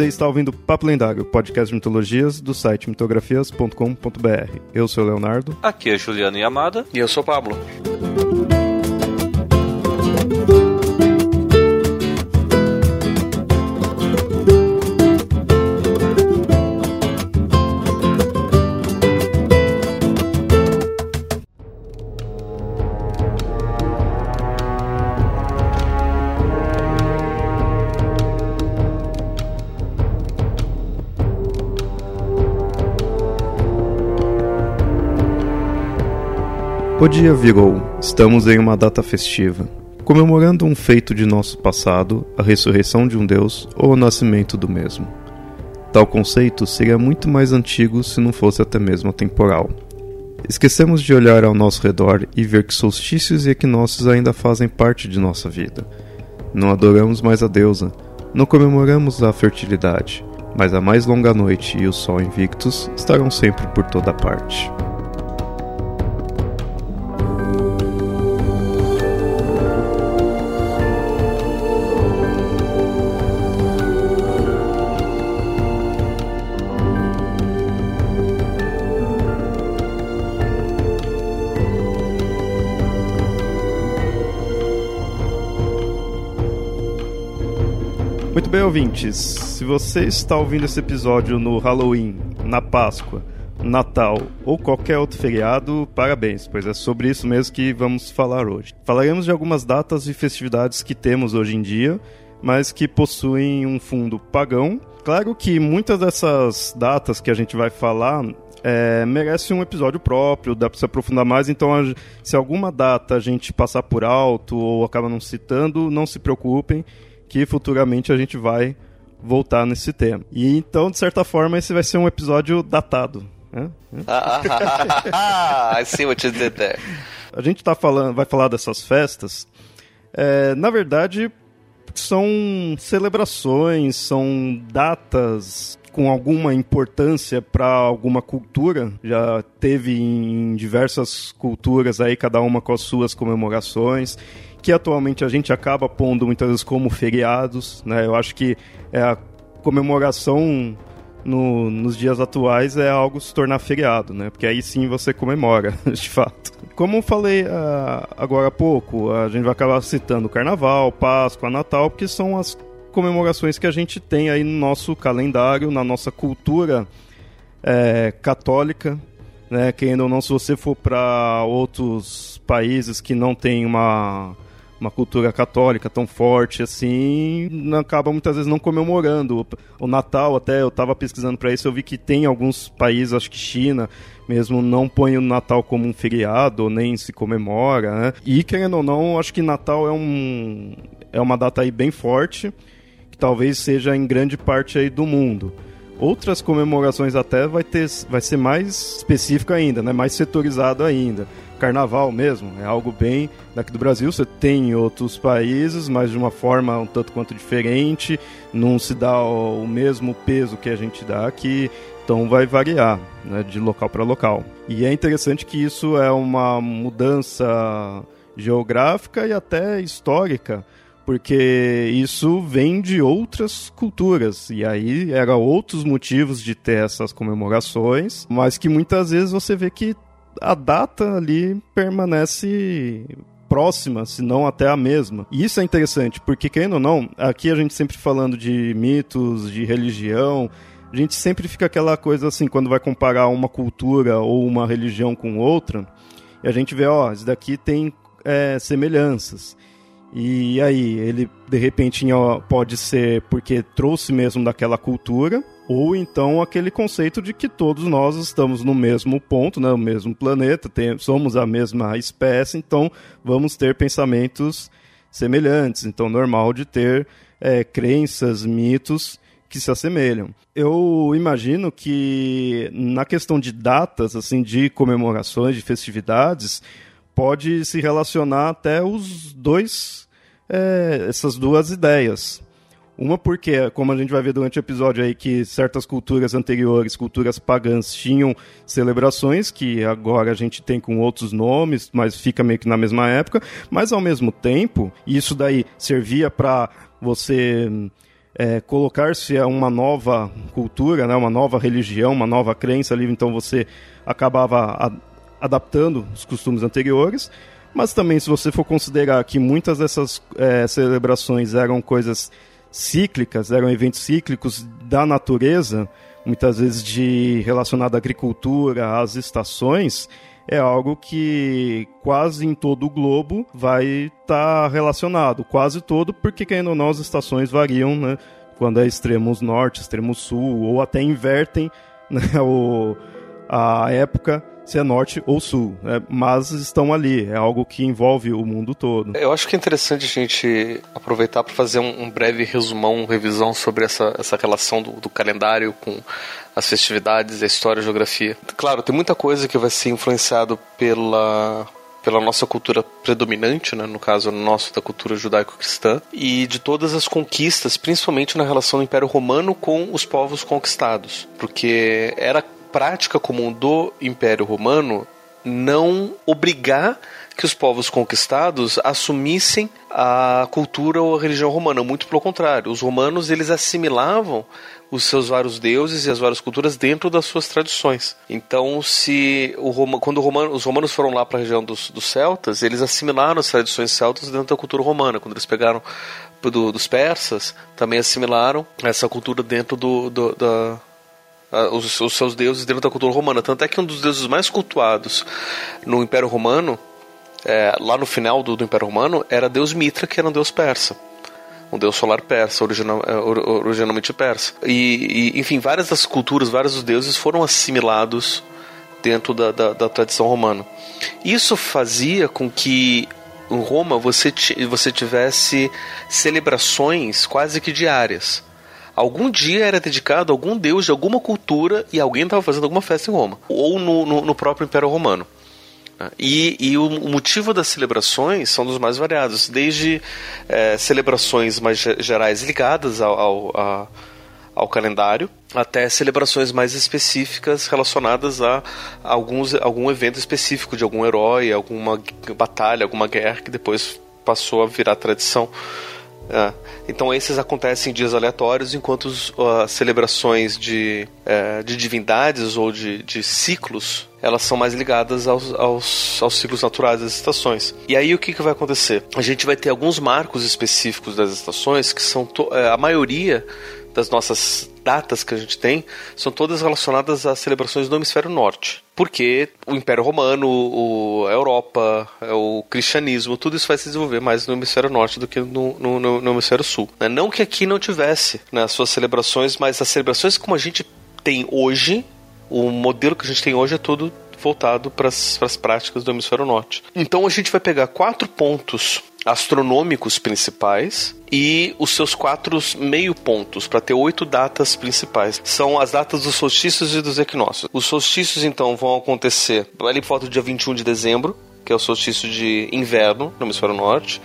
Você está ouvindo Papo Lendário, podcast de mitologias do site mitografias.com.br. Eu sou o Leonardo. Aqui é Juliano Yamada. E eu sou o Pablo. O dia virou, estamos em uma data festiva, comemorando um feito de nosso passado, a ressurreição de um Deus ou o nascimento do mesmo. Tal conceito seria muito mais antigo se não fosse até mesmo atemporal. Esquecemos de olhar ao nosso redor e ver que solstícios e equinócios ainda fazem parte de nossa vida. Não adoramos mais a deusa, não comemoramos a fertilidade, mas a mais longa noite e o sol invictus estarão sempre por toda parte. Muito bem, ouvintes. Se você está ouvindo esse episódio no Halloween, na Páscoa, Natal ou qualquer outro feriado, parabéns, pois é sobre isso mesmo que vamos falar hoje. Falaremos de algumas datas e festividades que temos hoje em dia, mas que possuem um fundo pagão. Claro que muitas dessas datas que a gente vai falar é, merece um episódio próprio, dá para se aprofundar mais. Então, se alguma data a gente passar por alto ou acaba não citando, não se preocupem que futuramente a gente vai voltar nesse tema. E então, de certa forma, esse vai ser um episódio datado. Né? I see what you did there. A gente tá falando, vai falar dessas festas. É, na verdade, são celebrações, são datas com alguma importância para alguma cultura. Já teve em diversas culturas aí, cada uma com as suas comemorações que atualmente a gente acaba pondo muitas vezes como feriados, né? Eu acho que é a comemoração no, nos dias atuais é algo se tornar feriado, né? Porque aí sim você comemora, de fato. Como eu falei uh, agora há pouco, a gente vai acabar citando Carnaval, Páscoa, Natal, porque são as comemorações que a gente tem aí no nosso calendário, na nossa cultura é, católica, né? Querendo ou não, se você for para outros países que não tem uma uma cultura católica tão forte assim, acaba muitas vezes não comemorando. O Natal, até eu estava pesquisando para isso, eu vi que tem alguns países, acho que China mesmo, não põe o Natal como um feriado, nem se comemora, né? E querendo ou não, acho que Natal é, um, é uma data aí bem forte, que talvez seja em grande parte aí do mundo. Outras comemorações até vai, ter, vai ser mais específico ainda, né? mais setorizado ainda carnaval mesmo, é algo bem daqui do Brasil. Você tem em outros países, mas de uma forma um tanto quanto diferente, não se dá o mesmo peso que a gente dá aqui, então vai variar né, de local para local. E é interessante que isso é uma mudança geográfica e até histórica, porque isso vem de outras culturas e aí eram outros motivos de ter essas comemorações, mas que muitas vezes você vê que a data ali permanece próxima, se não até a mesma. E isso é interessante, porque querendo ou não, aqui a gente sempre falando de mitos, de religião, a gente sempre fica aquela coisa assim, quando vai comparar uma cultura ou uma religião com outra, e a gente vê, ó, isso daqui tem é, semelhanças. E aí, ele de repente pode ser porque trouxe mesmo daquela cultura, ou então aquele conceito de que todos nós estamos no mesmo ponto, né, no mesmo planeta, tem, somos a mesma espécie, então vamos ter pensamentos semelhantes. Então, normal de ter é, crenças, mitos que se assemelham. Eu imagino que na questão de datas, assim, de comemorações, de festividades, pode se relacionar até os dois, é, essas duas ideias. Uma porque, como a gente vai ver durante o episódio aí, que certas culturas anteriores, culturas pagãs, tinham celebrações que agora a gente tem com outros nomes, mas fica meio que na mesma época. Mas ao mesmo tempo, isso daí servia para você é, colocar-se a uma nova cultura, né, uma nova religião, uma nova crença ali, então você acabava adaptando os costumes anteriores. Mas também, se você for considerar que muitas dessas é, celebrações eram coisas cíclicas, eram eventos cíclicos da natureza, muitas vezes de relacionado à agricultura, às estações, é algo que quase em todo o globo vai estar tá relacionado, quase todo, porque querendo ou não as estações variam, né? Quando é extremos norte, extremo sul, ou até invertem né, o, a época se é norte ou sul, né? mas estão ali, é algo que envolve o mundo todo. Eu acho que é interessante a gente aproveitar para fazer um, breve resumão, revisão sobre essa, essa relação do, do calendário com as festividades, a história, a geografia. Claro, tem muita coisa que vai ser influenciado pela pela nossa cultura predominante, né, no caso nosso da cultura judaico-cristã, e de todas as conquistas, principalmente na relação do Império Romano com os povos conquistados, porque era prática comum do Império Romano não obrigar que os povos conquistados assumissem a cultura ou a religião romana, muito pelo contrário. Os romanos eles assimilavam os seus vários deuses e as várias culturas dentro das suas tradições. Então, se o Roma, quando Romano, os romanos foram lá para a região dos, dos, celtas, eles assimilaram as tradições celtas dentro da cultura romana. Quando eles pegaram do, dos persas, também assimilaram essa cultura dentro do, do da, os, os, seus deuses dentro da cultura romana. Tanto é que um dos deuses mais cultuados no Império Romano, é, lá no final do, do, Império Romano, era Deus Mitra, que era um deus persa. Um deus solar persa, original, é, originalmente persa. E, e, enfim, várias das culturas, vários dos deuses foram assimilados dentro da, da, da tradição romana. Isso fazia com que em Roma você, você tivesse celebrações quase que diárias algum dia era dedicado a algum deus de alguma cultura e alguém estava fazendo alguma festa em Roma, ou no, no, no próprio Império Romano. E, e o, o, motivo das celebrações são dos mais variados, desde é, celebrações mais gerais ligadas ao, ao, a, ao calendário, até celebrações mais específicas relacionadas a alguns, algum evento específico de algum herói, alguma batalha, alguma guerra que depois passou a virar tradição. É. Então esses acontecem em dias aleatórios, enquanto as celebrações de, é, de divindades ou de, de ciclos elas são mais ligadas aos, aos, aos, ciclos naturais das estações. E aí o que, que vai acontecer? A gente vai ter alguns marcos específicos das estações que são é, a maioria das nossas datas que a gente tem são todas relacionadas às celebrações do hemisfério norte. Porque o Império Romano, o, a Europa, é, o cristianismo, tudo isso vai se desenvolver mais no hemisfério norte do que no, no, no, no hemisfério sul. Né? Não que aqui não tivesse né, as suas celebrações, mas as celebrações como a gente tem hoje, o modelo que a gente tem hoje é todo voltado para as práticas do hemisfério norte. Então a gente vai pegar quatro pontos astronômicos principais e os seus quatro meio pontos para ter oito datas principais. São as datas dos solstícios e dos equinócios. Os solstícios então vão acontecer ali por volta do dia 21 de dezembro, que é o solstício de inverno no hemisfério norte.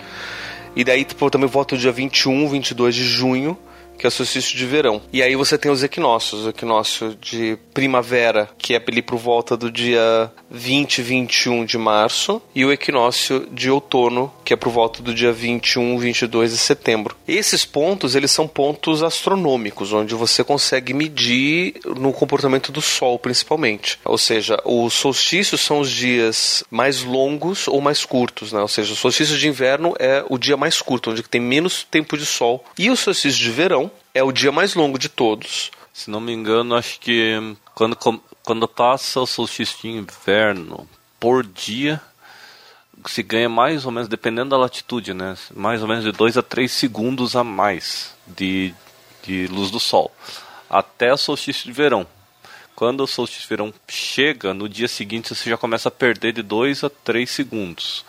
E daí também volta o dia 21, 22 de junho, que é o solstício de verão. E aí você tem os equinócios, o equinócio de primavera, que é ali por volta do dia 20, 21 de março, e o equinócio de outono, que é por volta do dia 21, 22 de setembro. Esses pontos, eles são pontos astronômicos, onde você consegue medir no comportamento do Sol, principalmente. Ou seja, os solstícios são os dias mais longos ou mais curtos, né? Ou seja, o solstício de inverno é o dia mais curto, onde tem menos tempo de sol. E o solstício de verão é o dia mais longo de todos. Se não me engano, acho que quando, quando passa o solstício de inverno por dia, se ganha mais ou menos, dependendo da latitude, né? Mais ou menos de 2 a 3 segundos a mais de, de luz do sol. Até o solstício de verão. Quando o solstício de verão chega, no dia seguinte você já começa a perder de 2 a 3 segundos.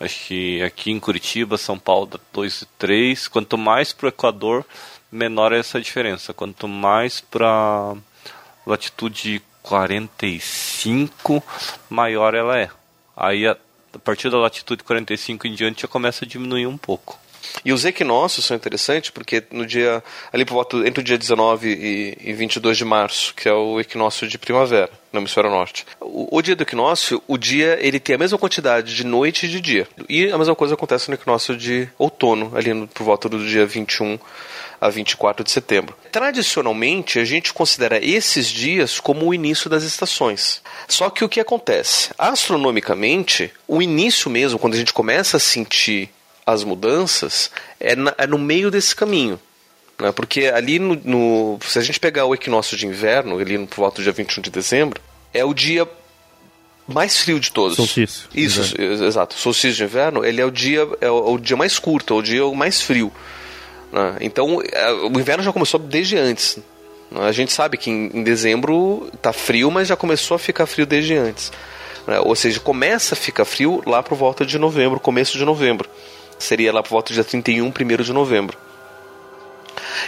Acho que aqui em Curitiba, São Paulo, 2 e 3. Quanto mais para o Equador, menor é essa diferença. Quanto mais para latitude 45, maior ela é. Aí a, a partir da latitude 45 em diante já começa a diminuir um pouco. E os equinócios são interessantes porque no dia ali por volta entre o dia 19 e, e 22 de março, que é o equinócio de primavera no hemisfério norte. O, o, dia do equinócio, o dia ele tem a mesma quantidade de noite e de dia. E a mesma coisa acontece no equinócio de outono, ali no, por volta do dia 21 a 24 de setembro. Tradicionalmente, a gente considera esses dias como o início das estações. Só que o que acontece? Astronomicamente, o início mesmo, quando a gente começa a sentir as mudanças, é, na, é no meio desse caminho. Né? Porque ali no, no, Se a gente pegar o equinócio de inverno, ali no, volta do dia 21 de dezembro, é o dia mais frio de todos. Solstício. Isso, exato. Solstício de inverno, ele é o dia, é o, é o dia mais curto, é o dia mais frio. Né? Então, é, o inverno já começou desde antes. A gente sabe que em, em dezembro tá frio, mas já começou a ficar frio desde antes. Né? Ou seja, começa a ficar frio lá por volta de novembro, começo de novembro. Seria lá por volta do dia 31, 1 de novembro.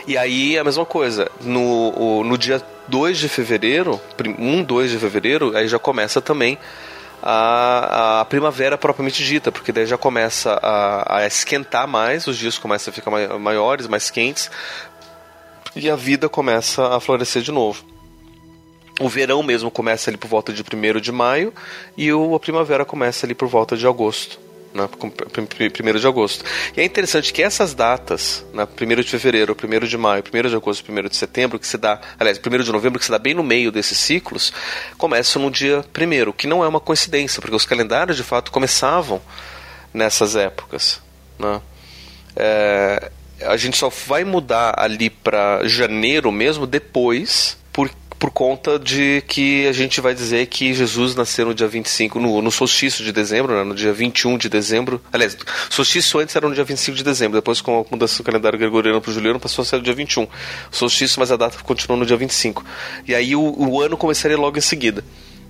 E aí a mesma coisa, no, no dia 2 de fevereiro, 1, 2 de fevereiro, aí já começa também a, a primavera propriamente dita, porque daí já começa a, a esquentar mais, os dias começam a ficar maiores, mais quentes, e a vida começa a florescer de novo. O verão mesmo começa ali por volta de 1 de maio e o, a primavera começa ali por volta de agosto né, 1 de agosto. E é interessante que essas datas, né, 1 de fevereiro, 1 de maio, 1 de agosto, 1 de setembro, que se dá, aliás, 1 de novembro, que se dá bem no meio desses ciclos, começam no dia 1 que não é uma coincidência, porque os calendários de fato começavam nessas épocas. Né? É, a gente só vai mudar ali para janeiro mesmo depois por conta de que a gente vai dizer que Jesus nasceu no dia 25, no, no solstício de dezembro, né, no dia 21 de dezembro. Aliás, solstício antes era no dia 25 de dezembro, depois com a mudança do calendário gregoriano para o juliano passou a ser no dia 21. O solstício, mas a data continuou no dia 25. E aí o, o ano começaria logo em seguida.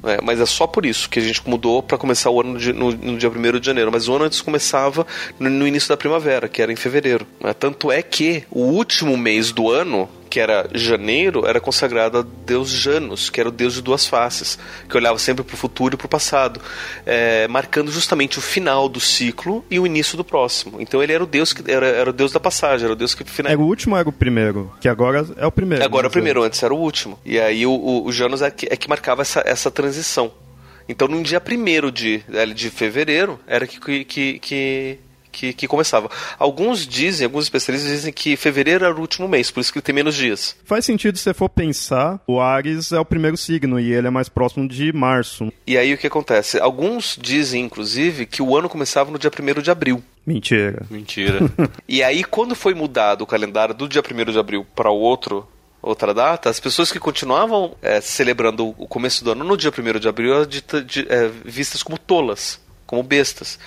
É, mas é só por isso que a gente mudou para começar o ano no, no, no dia 1 de janeiro. Mas o ano antes começava no, no início da primavera, que era em fevereiro. Né? Tanto é que o último mês do ano, que era janeiro, era consagrado a Deus Janus, que era o Deus de duas faces, que olhava sempre para o futuro e para o passado, é, marcando justamente o final do ciclo e o início do próximo. Então ele era o Deus que era, era o Deus da passagem, era o Deus que final... Era o último ou era o primeiro? Que agora é o primeiro. Agora é o primeiro, antes era o último. E aí o, o, o Janus é que, é que marcava essa, essa transição. Então, no dia 1 de, de fevereiro, era que, que, que, que, que começava. Alguns dizem, alguns especialistas dizem que fevereiro era o último mês, por isso que ele tem menos dias. Faz sentido se você for pensar, o Ares é o primeiro signo e ele é mais próximo de março. E aí o que acontece? Alguns dizem, inclusive, que o ano começava no dia 1 de abril. Mentira. Mentira. e aí, quando foi mudado o calendário do dia 1 de abril para o outro, outra data, as pessoas que continuavam é, celebrando o começo do ano no dia 1 de abril eram é, vistas como tolas, como bestas.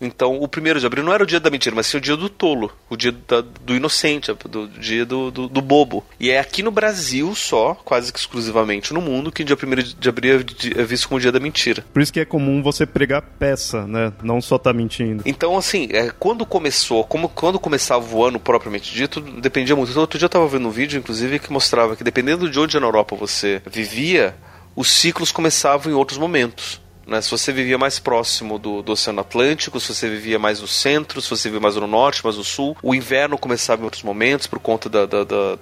Então, o primeiro de abril não era o dia da mentira, mas sim o dia do tolo, o dia da, do inocente, do dia do, do, do, bobo. E é aqui no Brasil só, quase que exclusivamente no mundo, que o dia 1 de abril é, é visto como o dia da mentira. Por isso que é comum você pregar peça, né? Não só tá mentindo. Então, assim, é, quando começou, como quando começava o ano propriamente dito, dependia muito. Então, outro dia eu tava vendo um vídeo, inclusive, que mostrava que dependendo de onde na Europa você vivia, os ciclos começavam em outros momentos. Né? Se você vivia mais próximo do, do, Oceano Atlântico, se você vivia mais no centro, se você vivia mais no norte, mais no sul, o inverno começava em outros momentos por conta da, da, da,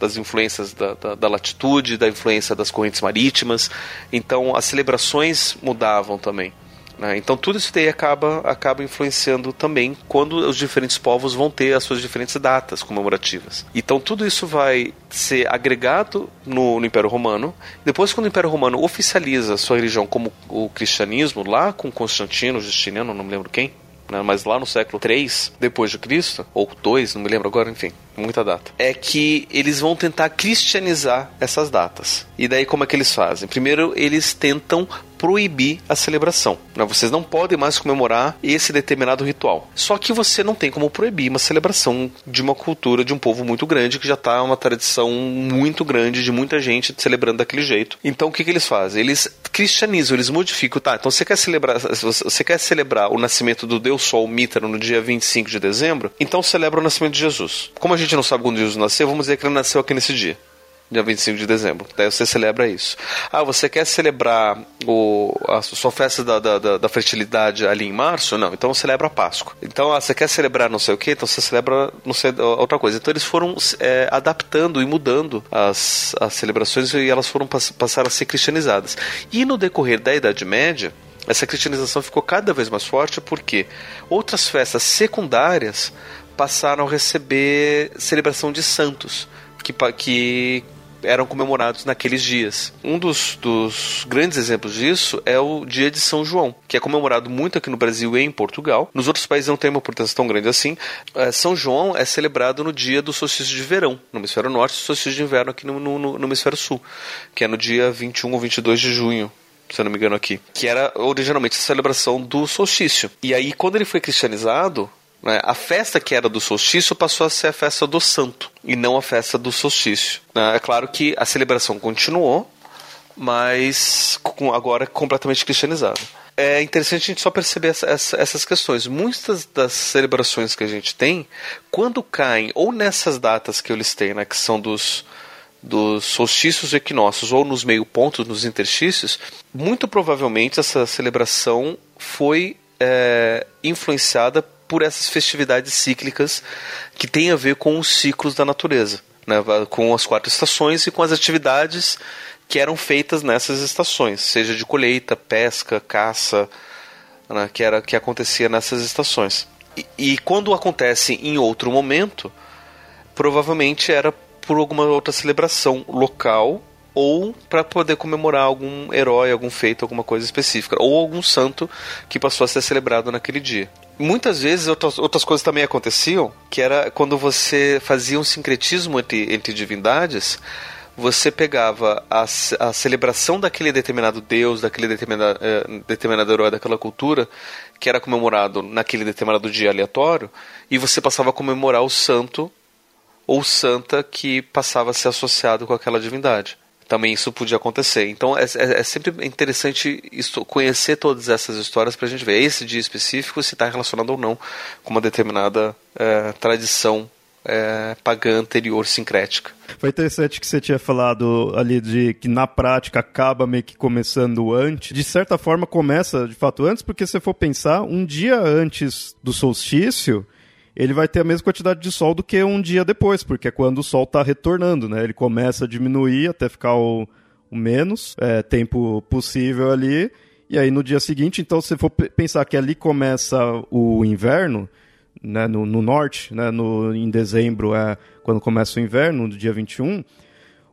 das influências da, latitude, da influência das correntes marítimas. Então as celebrações mudavam também. Né? Então tudo isso daí acaba, acaba influenciando também quando os diferentes povos vão ter as suas diferentes datas comemorativas. Então tudo isso vai ser agregado no, no Império Romano. Depois, quando o Império Romano oficializa sua religião como o cristianismo, lá com Constantino, Justiniano, não me lembro quem, né, mas lá no século 3 depois de Cristo, ou 2, não me lembro agora, enfim, muita data, é que eles vão tentar cristianizar essas datas. E daí como é que eles fazem? Primeiro, eles tentam proibir a celebração. Né? Vocês não podem mais comemorar esse determinado ritual. Só que você não tem como proibir uma celebração de uma cultura de um povo muito grande que já está uma tradição muito grande de muita gente celebrando daquele jeito. Então o que, que eles fazem? Eles cristianizam, eles modificam. Tá, então você quer celebrar, você quer celebrar o nascimento do Deus Sol Mítero no dia 25 de dezembro? Então celebra o nascimento de Jesus. Como a gente não sabe quando Jesus nasceu, vamos dizer que ele nasceu aqui nesse dia dia 25 de dezembro. Daí você celebra isso. Ah, você quer celebrar o, a sua festa da, da, da fertilidade ali em março? Não, então celebra a Páscoa. Então, ah, você quer celebrar não sei o que? Então você celebra não sei, outra coisa. Então eles foram é, adaptando e mudando as, as celebrações e elas foram passar a ser cristianizadas. E no decorrer da Idade Média, essa cristianização ficou cada vez mais forte porque outras festas secundárias passaram a receber celebração de santos, que, que eram comemorados naqueles dias. Um dos, dos, grandes exemplos disso é o dia de São João, que é comemorado muito aqui no Brasil e em Portugal. Nos outros países não tem uma importância tão grande assim. É, São João é celebrado no dia do solstício de verão, no hemisfério norte, e solstício de inverno aqui no, no, no hemisfério sul, que é no dia 21 ou 22 de junho se eu não me engano aqui, que era originalmente a celebração do solstício. E aí, quando ele foi cristianizado, né? A festa que era do solstício passou a ser a festa do santo e não a festa do solstício. Né? É claro que a celebração continuou, mas agora completamente cristianizada. É interessante a gente só perceber essa, essa, essas questões. Muitas das celebrações que a gente tem, quando caem ou nessas datas que eu listei, né, que são dos, dos solstícios e equinócios, ou nos meio pontos, nos interstícios, muito provavelmente essa celebração foi é, influenciada por essas festividades cíclicas que têm a ver com os ciclos da natureza, né? com as quatro estações e com as atividades que eram feitas nessas estações, seja de colheita, pesca, caça, né? que, era, que acontecia nessas estações. E, e quando acontece em outro momento, provavelmente era por alguma outra celebração local ou para poder comemorar algum herói, algum feito, alguma coisa específica, ou algum santo que passou a ser celebrado naquele dia. Muitas vezes outras, outras coisas também aconteciam, que era quando você fazia um sincretismo entre, entre divindades, você pegava a, a celebração daquele determinado deus, daquele determinado, eh, determinado herói daquela cultura, que era comemorado naquele determinado dia aleatório, e você passava a comemorar o santo ou santa que passava a ser associado com aquela divindade também isso podia acontecer. Então é, é, é sempre interessante isso, conhecer todas essas histórias para a gente ver esse dia específico se está relacionado ou não com uma determinada é, tradição é, pagã anterior sincrética. Foi interessante que você tinha falado ali de que na prática acaba meio que começando antes. De certa forma começa de fato antes, porque se for pensar, um dia antes do solstício, ele vai ter a mesma quantidade de sol do que um dia depois, porque é quando o sol está retornando, né? Ele começa a diminuir até ficar o, o menos é, tempo possível ali. E aí no dia seguinte, então, se for pensar que ali começa o inverno, né, no, no norte, né, no, em dezembro é quando começa o inverno, no dia 21,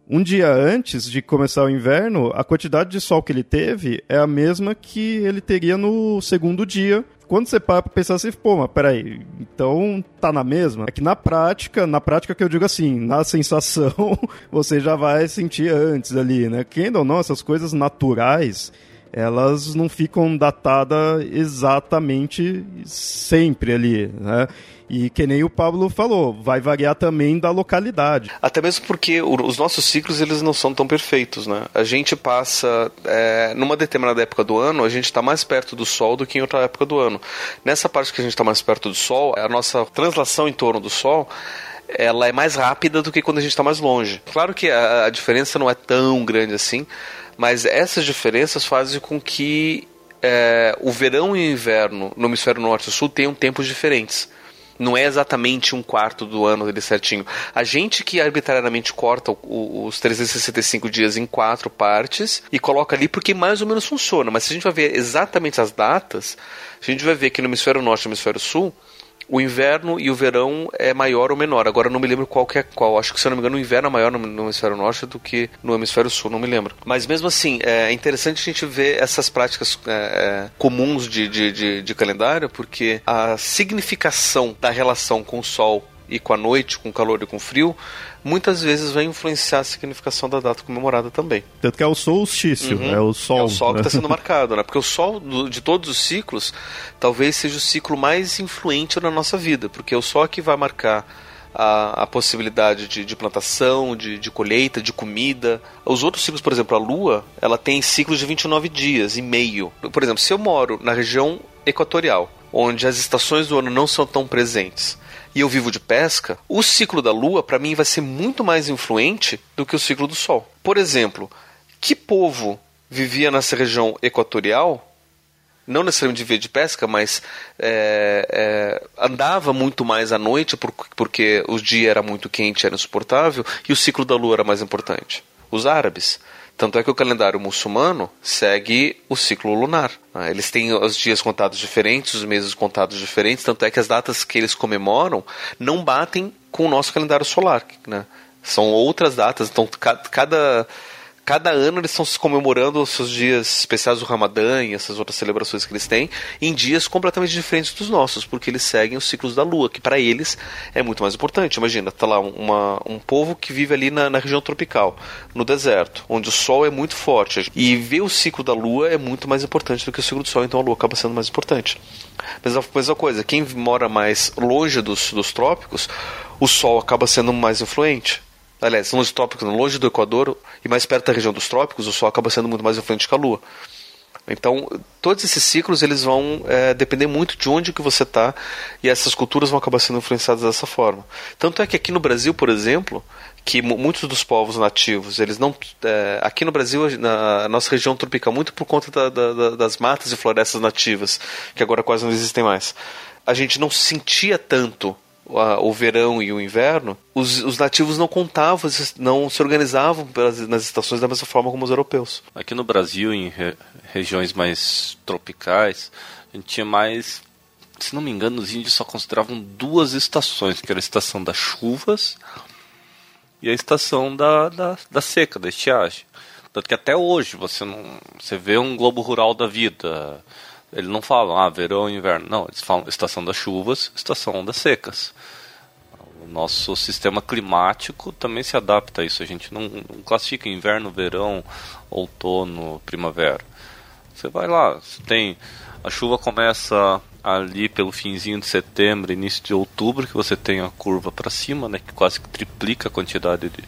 um dia antes de começar o inverno, a quantidade de sol que ele teve é a mesma que ele teria no segundo dia quando você para pra pensar assim, pô, mas peraí, então tá na mesma? É que na prática, na prática que eu digo assim, na sensação, você já vai sentir antes ali, né? Quem ou não, essas coisas naturais, elas não ficam datadas exatamente sempre ali, né? E que nem o Pablo falou, vai variar também da localidade. Até mesmo porque os nossos ciclos eles não são tão perfeitos, né? A gente passa é, numa determinada época do ano, a gente está mais perto do Sol do que em outra época do ano. Nessa parte que a gente está mais perto do Sol, a nossa translação em torno do Sol ela é mais rápida do que quando a gente está mais longe. Claro que a, a diferença não é tão grande assim, mas essas diferenças fazem com que é, o verão e o inverno no hemisfério norte e sul tenham tempos diferentes. Não é exatamente um quarto do ano dele certinho. A gente que arbitrariamente corta o, os 365 dias em quatro partes e coloca ali porque mais ou menos funciona. Mas se a gente vai ver exatamente as datas, a gente vai ver que no hemisfério norte e no hemisfério sul, o inverno e o verão é maior ou menor. Agora não me lembro qual que é qual. Acho que, se eu não me engano, o inverno é maior no, no hemisfério norte do que no hemisfério sul, não me lembro. Mas mesmo assim, é interessante a gente ver essas práticas é, é, comuns de, de, de, de calendário, porque a significação da relação com o Sol e com a noite, com o calor e com o frio, muitas vezes vai influenciar a significação da data comemorada também. Tanto que é o solstício, uhum. é o sol. É o sol que está sendo marcado, né? Porque o sol de todos os ciclos talvez seja o ciclo mais influente na nossa vida, porque é o sol que vai marcar a, a possibilidade de, de plantação, de, de, colheita, de comida. Os outros ciclos, por exemplo, a Lua, ela tem ciclos de 29 dias e meio. Por exemplo, se eu moro na região equatorial, onde as estações do ano não são tão presentes, e eu vivo de pesca, o ciclo da Lua, para mim, vai ser muito mais influente do que o ciclo do Sol. Por exemplo, que povo vivia nessa região equatorial não necessariamente vivia de pesca, mas é, é, andava muito mais à noite porque o dia era muito quente, era insuportável, e o ciclo da lua era mais importante. Os árabes Tanto é que o calendário muçulmano segue o ciclo lunar. Né? Eles têm os dias contados diferentes, os meses contados diferentes, tanto é que as datas que eles comemoram não batem com o nosso calendário solar. Né? São outras datas, então cada cada ano eles estão comemorando os seus dias especiais do Ramadã e essas outras celebrações que eles têm em dias completamente diferentes dos nossos, porque eles seguem os ciclos da lua, que para eles é muito mais importante. Imagina, tá lá uma, um povo que vive ali na, na, região tropical, no deserto, onde o sol é muito forte, e ver o ciclo da lua é muito mais importante do que o ciclo do sol, então a lua acaba sendo mais importante. Mesma, mesma coisa, quem mora mais longe dos, dos trópicos, o sol acaba sendo mais influente aliás, são os trópicos, longe do Equador e mais perto da região dos trópicos, o Sol acaba sendo muito mais influente que a Lua. Então, todos esses ciclos eles vão é, depender muito de onde que você está e essas culturas vão acabar sendo influenciadas dessa forma. Tanto é que aqui no Brasil, por exemplo, que muitos dos povos nativos, eles não, é, aqui no Brasil, na nossa região tropical, muito por conta da, da, das matas e florestas nativas, que agora quase não existem mais, a gente não sentia tanto o verão e o inverno, os, os, nativos não contavam, não se organizavam nas estações da mesma forma como os europeus. Aqui no Brasil, em re, regiões mais tropicais, a gente tinha mais. Se não me engano, os índios só consideravam duas estações, que era a estação das chuvas e a estação da, da, da seca, da estiagem. Tanto que até hoje você não. Você vê um globo rural da vida eles não falam, ah, verão e inverno. Não, eles falam estação das chuvas, estação das secas. O nosso sistema climático também se adapta a isso. A gente não, não classifica inverno, verão, outono, primavera. Você vai lá, você tem. A chuva começa ali pelo finzinho de setembro, início de outubro, que você tem a curva para cima, né, que quase triplica a quantidade de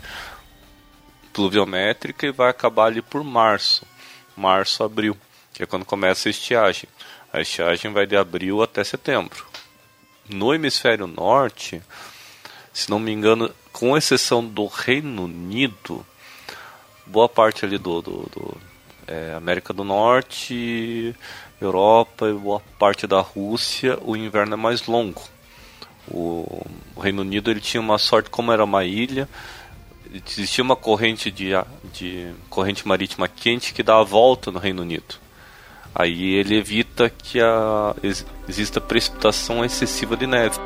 pluviométrica e vai acabar ali por março, março, abril que é quando começa a estiagem. A estiagem vai de abril até setembro. No hemisfério norte, se não me engano, com exceção do Reino Unido, boa parte ali do, do, do é, América do Norte, Europa e boa parte da Rússia, o inverno é mais longo. O, o Reino Unido ele tinha uma sorte, como era uma ilha, existia uma corrente de, de corrente marítima quente que dá a volta no Reino Unido. Aí ele evita que a, exista precipitação excessiva de neve.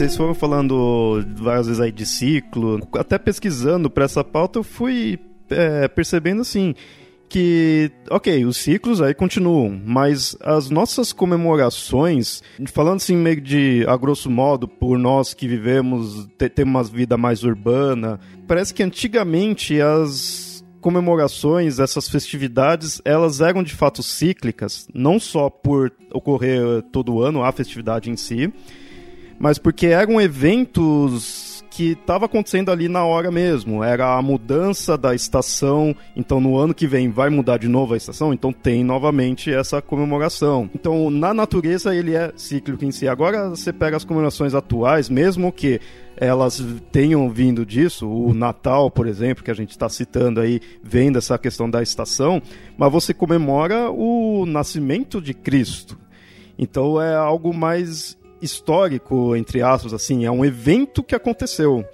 Vocês foram falando várias vezes aí de ciclo, até pesquisando para essa pauta, eu fui é, percebendo assim que, ok, os ciclos aí continuam, mas as nossas comemorações, falando assim meio de, a grosso modo, por nós que vivemos, temos uma vida mais urbana, parece que antigamente as comemorações, essas festividades, elas eram de fato cíclicas, não só por ocorrer todo ano a festividade em si, mas porque eram eventos que estava acontecendo ali na hora mesmo. Era a mudança da estação, então no ano que vem vai mudar de novo a estação, então tem novamente essa comemoração. Então na natureza ele é cíclico em si. Agora você pega as comemorações atuais, mesmo que elas tenham vindo disso, o Natal, por exemplo, que a gente está citando aí, vem dessa questão da estação, mas você comemora o nascimento de Cristo. Então é algo mais histórico, entre aspas, assim, é um evento que aconteceu.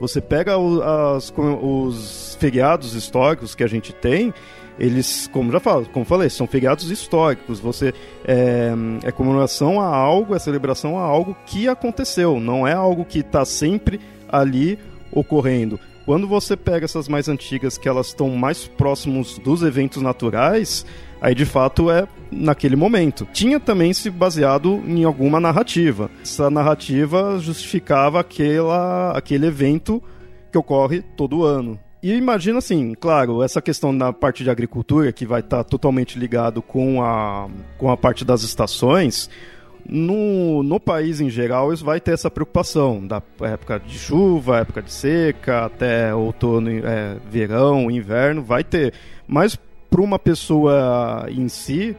Você pega o, as, os feriados históricos que a gente tem, eles, como já falo, como falei, são feriados históricos. Você é, é comemoração a algo, é celebração a algo que aconteceu, não é algo que está sempre ali ocorrendo. Quando você pega essas mais antigas, que elas estão mais próximos dos eventos naturais, aí de fato é naquele momento. Tinha também se baseado em alguma narrativa. Essa narrativa justificava aquela, aquele evento que ocorre todo ano. E imagina assim, claro, essa questão na parte de agricultura, que vai estar tá totalmente ligado com a, com a parte das estações, no, no país em geral, isso vai ter essa preocupação da época de chuva, época de seca, até outono, é, verão, inverno, vai ter. Mas para uma pessoa em si,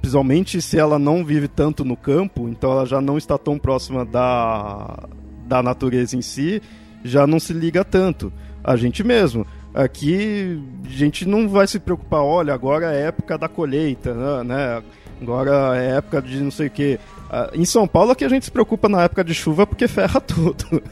principalmente se ela não vive tanto no campo, então ela já não está tão próxima da, da natureza em si, já não se liga tanto. A gente mesmo. Aqui a gente não vai se preocupar, olha, agora é época da colheita, né? Agora é época de não sei o que. Ah, em São Paulo aqui a gente se preocupa na época de chuva porque ferra tudo.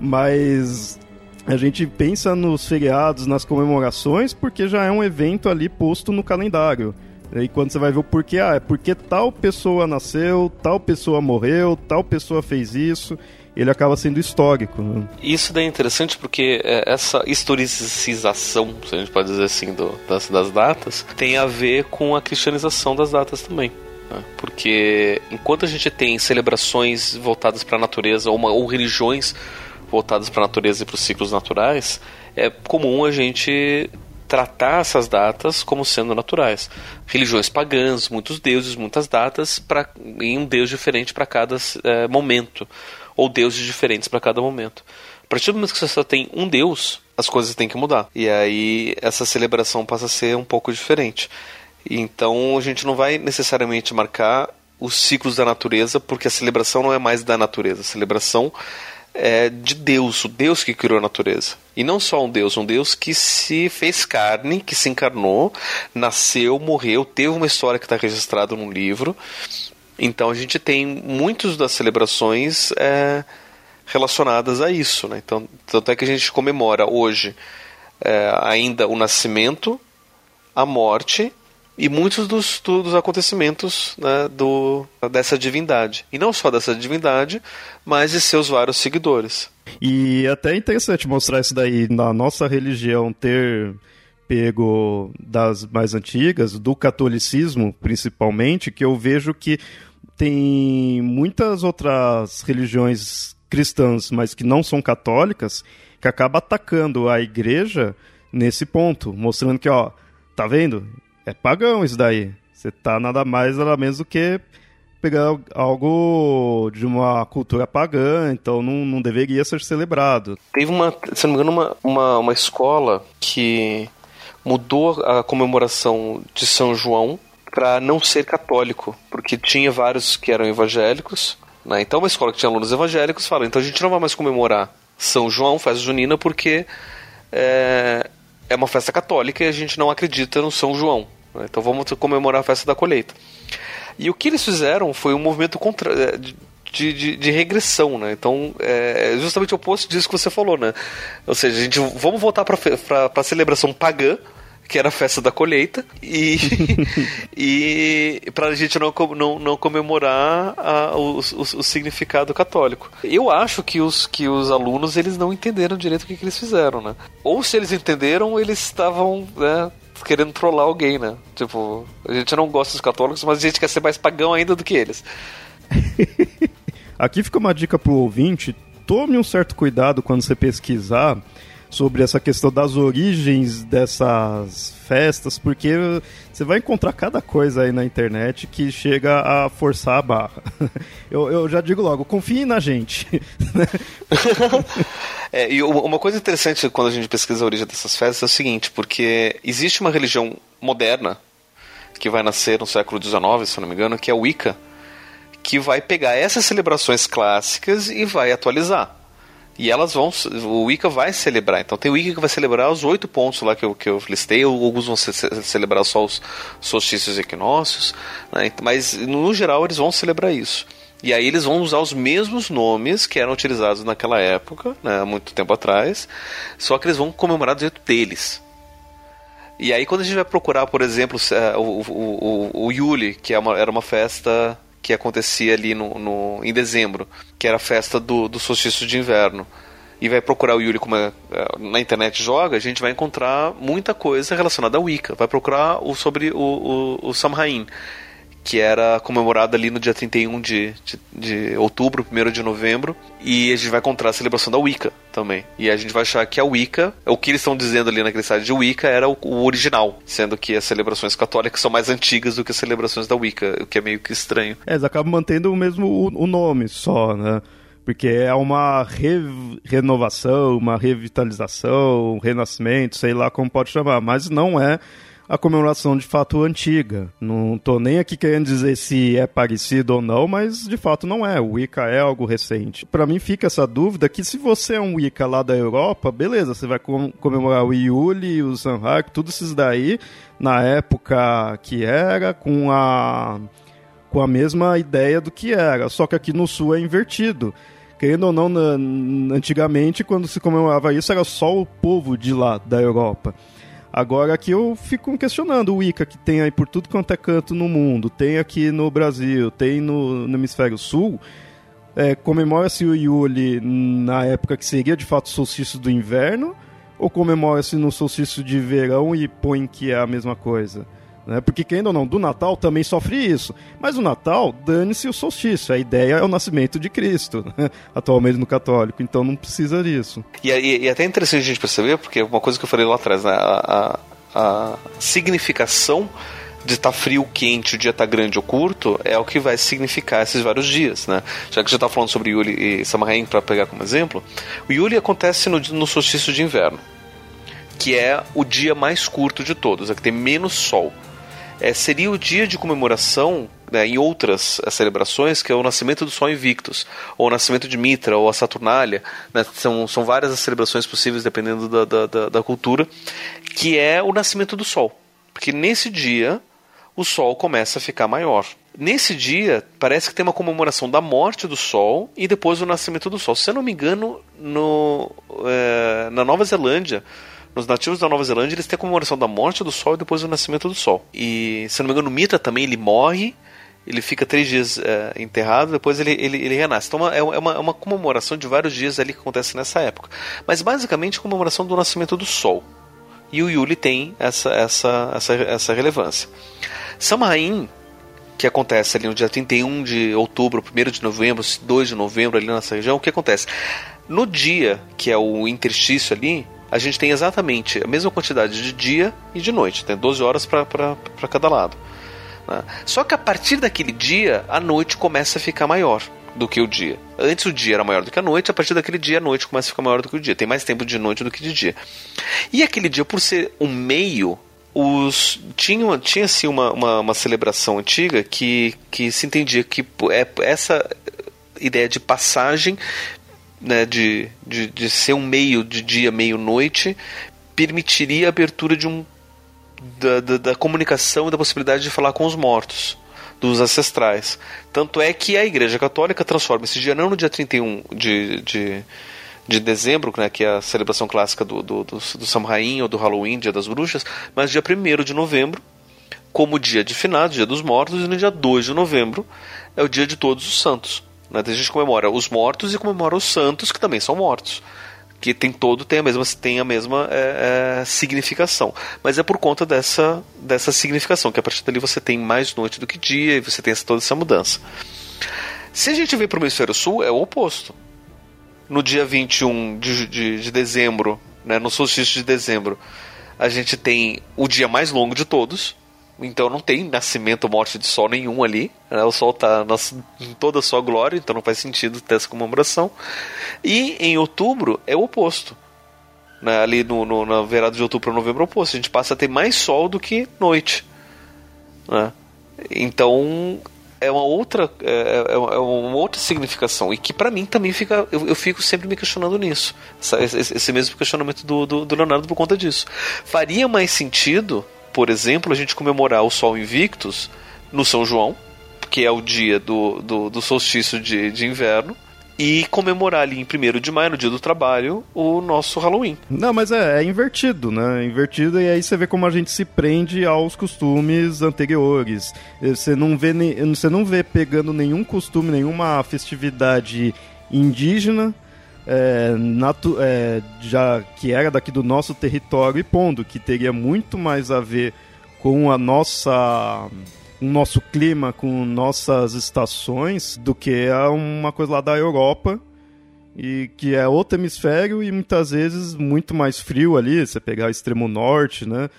Mas a gente pensa nos feriados, nas comemorações, porque já é um evento ali posto no calendário. E quando você vai ver o porquê, ah, é porque tal pessoa nasceu, tal pessoa morreu, tal pessoa fez isso, ele acaba sendo histórico. Né? Isso daí é interessante porque é, essa historicização, se a gente pode dizer assim, do, das, das datas, tem a ver com a cristianização das datas também. Né? Porque enquanto a gente tem celebrações voltadas para a natureza ou, uma, ou religiões voltadas para a natureza e para os ciclos naturais, é comum a gente tratar essas datas como sendo naturais. Religiões pagãs, muitos deuses, muitas datas, pra, em um deus diferente para cada é, momento, ou deuses diferentes para cada momento. A partir do momento que você só tem um deus, as coisas têm que mudar. E aí essa celebração passa a ser um pouco diferente. Então a gente não vai necessariamente marcar os ciclos da natureza, porque a celebração não é mais da natureza. A celebração é, de Deus, o Deus que criou a natureza. E não só um Deus, um Deus que se fez carne, que se encarnou, nasceu, morreu, teve uma história que está registrada num livro. Então a gente tem muitas das celebrações é, relacionadas a isso. Né? Então, tanto é que a gente comemora hoje é, ainda o nascimento, a morte e muitos dos, dos acontecimentos né, do, dessa divindade. E não só dessa divindade, mas de seus vários seguidores. E é até interessante mostrar isso daí na nossa religião ter pego das mais antigas, do catolicismo principalmente, que eu vejo que tem muitas outras religiões cristãs, mas que não são católicas, que acaba atacando a igreja nesse ponto, mostrando que, ó, tá vendo? é pagão isso daí. Você tá nada mais, nada menos do que pegar algo de uma cultura pagã, então não, não deveria ser celebrado. Teve uma, se não me engano, uma, uma, uma escola que mudou a comemoração de São João para não ser católico, porque tinha vários que eram evangélicos. Né? Então, uma escola que tinha alunos evangélicos fala: então a gente não vai mais comemorar São João, festa junina, porque é, é uma festa católica e a gente não acredita no São João. Né? Então vamos comemorar a festa da colheita. E o que eles fizeram foi um movimento contra, é, de, de, de, regressão, né? Então, é justamente o oposto disso que você falou, né? Ou seja, a gente vamos voltar para a celebração pagã, que era a festa da colheita, e, e para a gente não, não, não comemorar a, o, o, o, significado católico. Eu acho que os, que os alunos eles não entenderam direito o que, que eles fizeram, né? Ou se eles entenderam, eles estavam né, querendo trollar alguém, né? Tipo, a gente não gosta dos católicos, mas a gente quer ser mais pagão ainda do que eles. Aqui fica uma dica pro ouvinte: tome um certo cuidado quando você pesquisar sobre essa questão das origens dessas festas, porque você vai encontrar cada coisa aí na internet que chega a forçar a barra. Eu, eu já digo logo, confie na gente. é, e uma coisa interessante quando a gente pesquisa a origem dessas festas é o seguinte, porque existe uma religião moderna que vai nascer no século XIX, se não me engano, que é o Wicca, que vai pegar essas celebrações clássicas e vai atualizar. E elas vão. O Wicca vai celebrar. Então tem o Wicca que vai celebrar os oito pontos lá que eu, que eu listei. Alguns vão ce celebrar só os solstícios e equinócios. Né? Mas no geral eles vão celebrar isso. E aí eles vão usar os mesmos nomes que eram utilizados naquela época, né, muito tempo atrás, só que eles vão comemorar do jeito deles. E aí quando a gente vai procurar, por exemplo, o, o, o, o Yuli, que é uma, era uma festa que acontecia ali no, no, em dezembro, que era a festa do, do solstício de inverno, e vai procurar o Yuri como é, é, na internet joga, a gente vai encontrar muita coisa relacionada ao Wicca. Vai procurar o, sobre o, o, o Samhain, que era comemorado ali no dia 31 de, de, de outubro, 1 de novembro, e a gente vai encontrar a celebração da Wicca também. E a gente vai achar que a Wicca, o que eles estão dizendo ali naquele site de Wicca era o, o, original, sendo que as celebrações católicas são mais antigas do que as celebrações da Wicca, o que é meio que estranho. É, eles acabam mantendo o mesmo o, o nome só, né? Porque é uma re renovação, uma revitalização, um renascimento, sei lá como pode chamar, mas não é a comemoração de fato antiga. Não tô nem aqui querendo dizer se é parecido ou não, mas de fato não é. O Wicca é algo recente. Para mim fica essa dúvida que se você é um Wicca lá da Europa, beleza, você vai comemorar o Yuli, o Sanhak, tudo esses daí na época que era com a com a mesma ideia do que era, só que aqui no sul é invertido. Querendo ou não, antigamente, quando se comemorava isso, era só o povo de lá, da Europa. Agora aqui eu fico questionando o Wicca que tem aí por tudo quanto é canto no mundo, tem aqui no Brasil, tem no, no Hemisfério Sul. É, Comemora-se o Yuli na época que seria de fato o solstício do inverno, ou comemora-se no solstício de verão e põe que é a mesma coisa? Né? Porque, quem ou não, do Natal também sofre isso. Mas o Natal, dane-se o solstício. A ideia é o nascimento de Cristo, né? atualmente no católico. Então não precisa disso. E, e, e até é interessante a gente perceber, porque uma coisa que eu falei lá atrás, né? a, a, a significação de estar tá frio, quente, o dia estar tá grande ou curto, é o que vai significar esses vários dias, né? Já que já está falando sobre Yuli e Samhain, para pegar como exemplo, o Yuli acontece no, no solstício de inverno, que é o dia mais curto de todos, é que tem menos sol é, seria o dia de comemoração né, em outras é, celebrações, que é o nascimento do Sol Invictus, ou o nascimento de Mitra, ou a Saturnália. Né, são, são várias as celebrações possíveis dependendo da, da, da, da cultura, que é o nascimento do Sol. Porque nesse dia o Sol começa a ficar maior. Nesse dia, parece que tem uma comemoração da morte do Sol e depois o nascimento do Sol. Se eu não me engano, no, é, na Nova Zelândia, nos nativos da Nova Zelândia, eles têm a comemoração da morte do Sol e depois do nascimento do Sol. E, se não me engano, no Mitra também ele morre, ele fica três dias é, enterrado, depois ele, ele, ele renasce. Então é, é uma, é uma comemoração de vários dias ali que acontece nessa época. Mas basicamente a comemoração do nascimento do Sol. E o Yuli tem essa, essa, essa, essa relevância. Samhain, que acontece ali no dia 31 de outubro, 1 de novembro, 2 de novembro ali nessa região, o que acontece? No dia que é o interstício ali, a gente tem exatamente a mesma quantidade de dia e de noite, tem 12 horas para cada lado. Né? Só que a partir daquele dia, a noite começa a ficar maior do que o dia. Antes o dia era maior do que a noite, a partir daquele dia a noite começa a ficar maior do que o dia. Tem mais tempo de noite do que de dia. E aquele dia, por ser um meio, os tinha tinha assim uma, uma, uma, celebração antiga que, que se entendia que é essa ideia de passagem né, de, de, de ser um meio de dia, meio noite, permitiria a abertura de um da, da, da, comunicação e da possibilidade de falar com os mortos, dos ancestrais. Tanto é que a Igreja Católica transforma esse dia não no dia 31 de, de, de dezembro, né, que é a celebração clássica do, do, do, do Samhain ou do Halloween, Dia das Bruxas, mas dia 1 de novembro, como dia de finados, dia dos mortos, e no dia 2 de novembro é o dia de todos os santos. Né? A gente comemora os mortos e comemora os santos, que também são mortos. Que tem todo, tem a mesma, tem a mesma é, é, significação. Mas é por conta dessa, dessa significação, que a partir dali você tem mais noite do que dia e você tem essa, toda essa mudança. Se a gente vem para o hemisfério sul, é o oposto. No dia 21 de, de, de dezembro, né, no solstício de dezembro, a gente tem o dia mais longo de todos, então não tem nascimento ou morte de sol nenhum ali. Né? O sol está em toda a sua glória, então não faz sentido ter essa comemoração. E em outubro é o oposto. Né? Ali no, no, na virada de outubro para novembro é o oposto. A gente passa a ter mais sol do que noite. Né? Então é uma outra é, é, é uma outra significação e que para mim também fica eu, eu, fico sempre me questionando nisso esse, esse, mesmo questionamento do, do, do Leonardo por conta disso faria mais sentido por exemplo, a gente comemorar o Sol Invictus no São João, que é o dia do, do, do solstício de, de inverno, e comemorar ali em 1 de maio, no dia do trabalho, o nosso Halloween. Não, mas é, é, invertido, né? Invertido, e aí você vê como a gente se prende aos costumes anteriores. Você não vê, você não vê pegando nenhum costume, nenhuma festividade indígena é, natu é, já que era daqui do nosso território e pondo que teria muito mais a ver com a nossa o nosso clima, com nossas estações, do que uma coisa lá da Europa e que é outro hemisfério e muitas vezes muito mais frio ali, você pegar o extremo norte, né?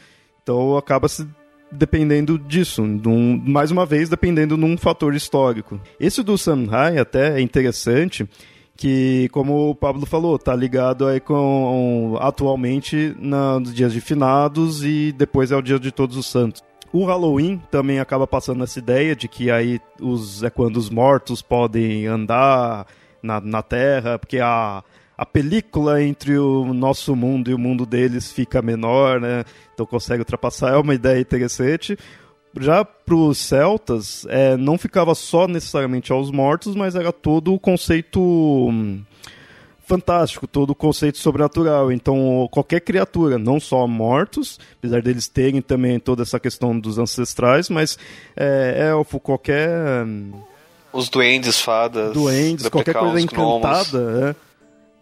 Então acaba se dependendo disso, mais uma vez dependendo de um fator histórico. Esse do Samhai até é interessante, que, como o Pablo falou, tá ligado aí com atualmente nos dias de finados e depois é o dia de Todos os Santos. O Halloween também acaba passando essa ideia de que aí os, é quando os mortos podem andar na, na Terra, porque a, a película entre o nosso mundo e o mundo deles fica menor, né? Então consegue ultrapassar. É uma ideia interessante. Já para os celtas, é, não ficava só necessariamente aos mortos, mas era todo o conceito hum, fantástico, todo o conceito sobrenatural. Então, qualquer criatura, não só mortos, apesar deles terem também toda essa questão dos ancestrais, mas é, elfo, qualquer. Hum, Os duendes, fadas. Duendes, qualquer coisa encantada,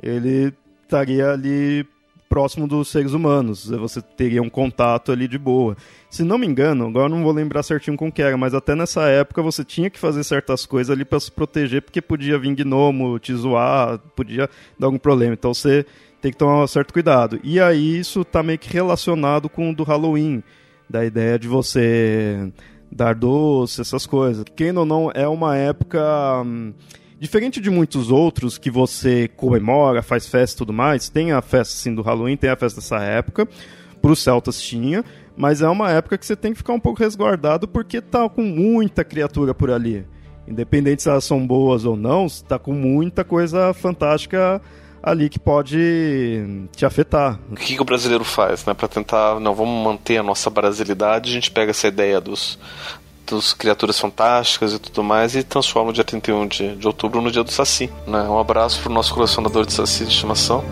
é, ele estaria ali próximo dos seres humanos. Você teria um contato ali de boa. Se não me engano, agora não vou lembrar certinho com que era, mas até nessa época você tinha que fazer certas coisas ali para se proteger, porque podia vir gnomo, te zoar, podia dar algum problema. Então você tem que tomar um certo cuidado. E aí isso tá meio que relacionado com o do Halloween, da ideia de você dar doce, essas coisas. Quem ou não, é uma época. Hum, Diferente de muitos outros que você comemora, faz festa e tudo mais, tem a festa assim do Halloween, tem a festa dessa época, para os celtas tinha, mas é uma época que você tem que ficar um pouco resguardado porque tá com muita criatura por ali. Independente se elas são boas ou não, está com muita coisa fantástica ali que pode te afetar. O que, que o brasileiro faz, né? Para tentar, não, vamos manter a nossa brasilidade, a gente pega essa ideia dos, dos Criaturas Fantásticas e tudo mais e transforma o dia 31 de, de outubro no dia do Saci. Né? Um abraço pro nosso colecionador de Saci de estimação.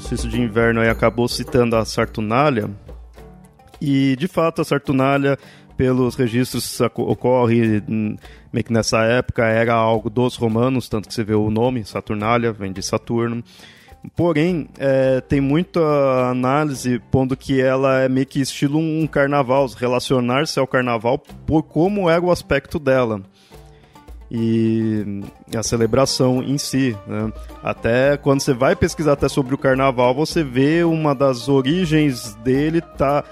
Solstício de inverno acabou citando a Saturnália. E de fato a Saturnália, pelos registros, ocorre meio que nessa época, era algo dos romanos, tanto que você vê o nome, Saturnália, vem de Saturno. Porém, é, tem muita análise pondo que ela é meio que estilo um carnaval, relacionar-se ao carnaval por como era o aspecto dela e a celebração em si. Né? Até quando você vai pesquisar até sobre o carnaval, você vê uma das origens dele tá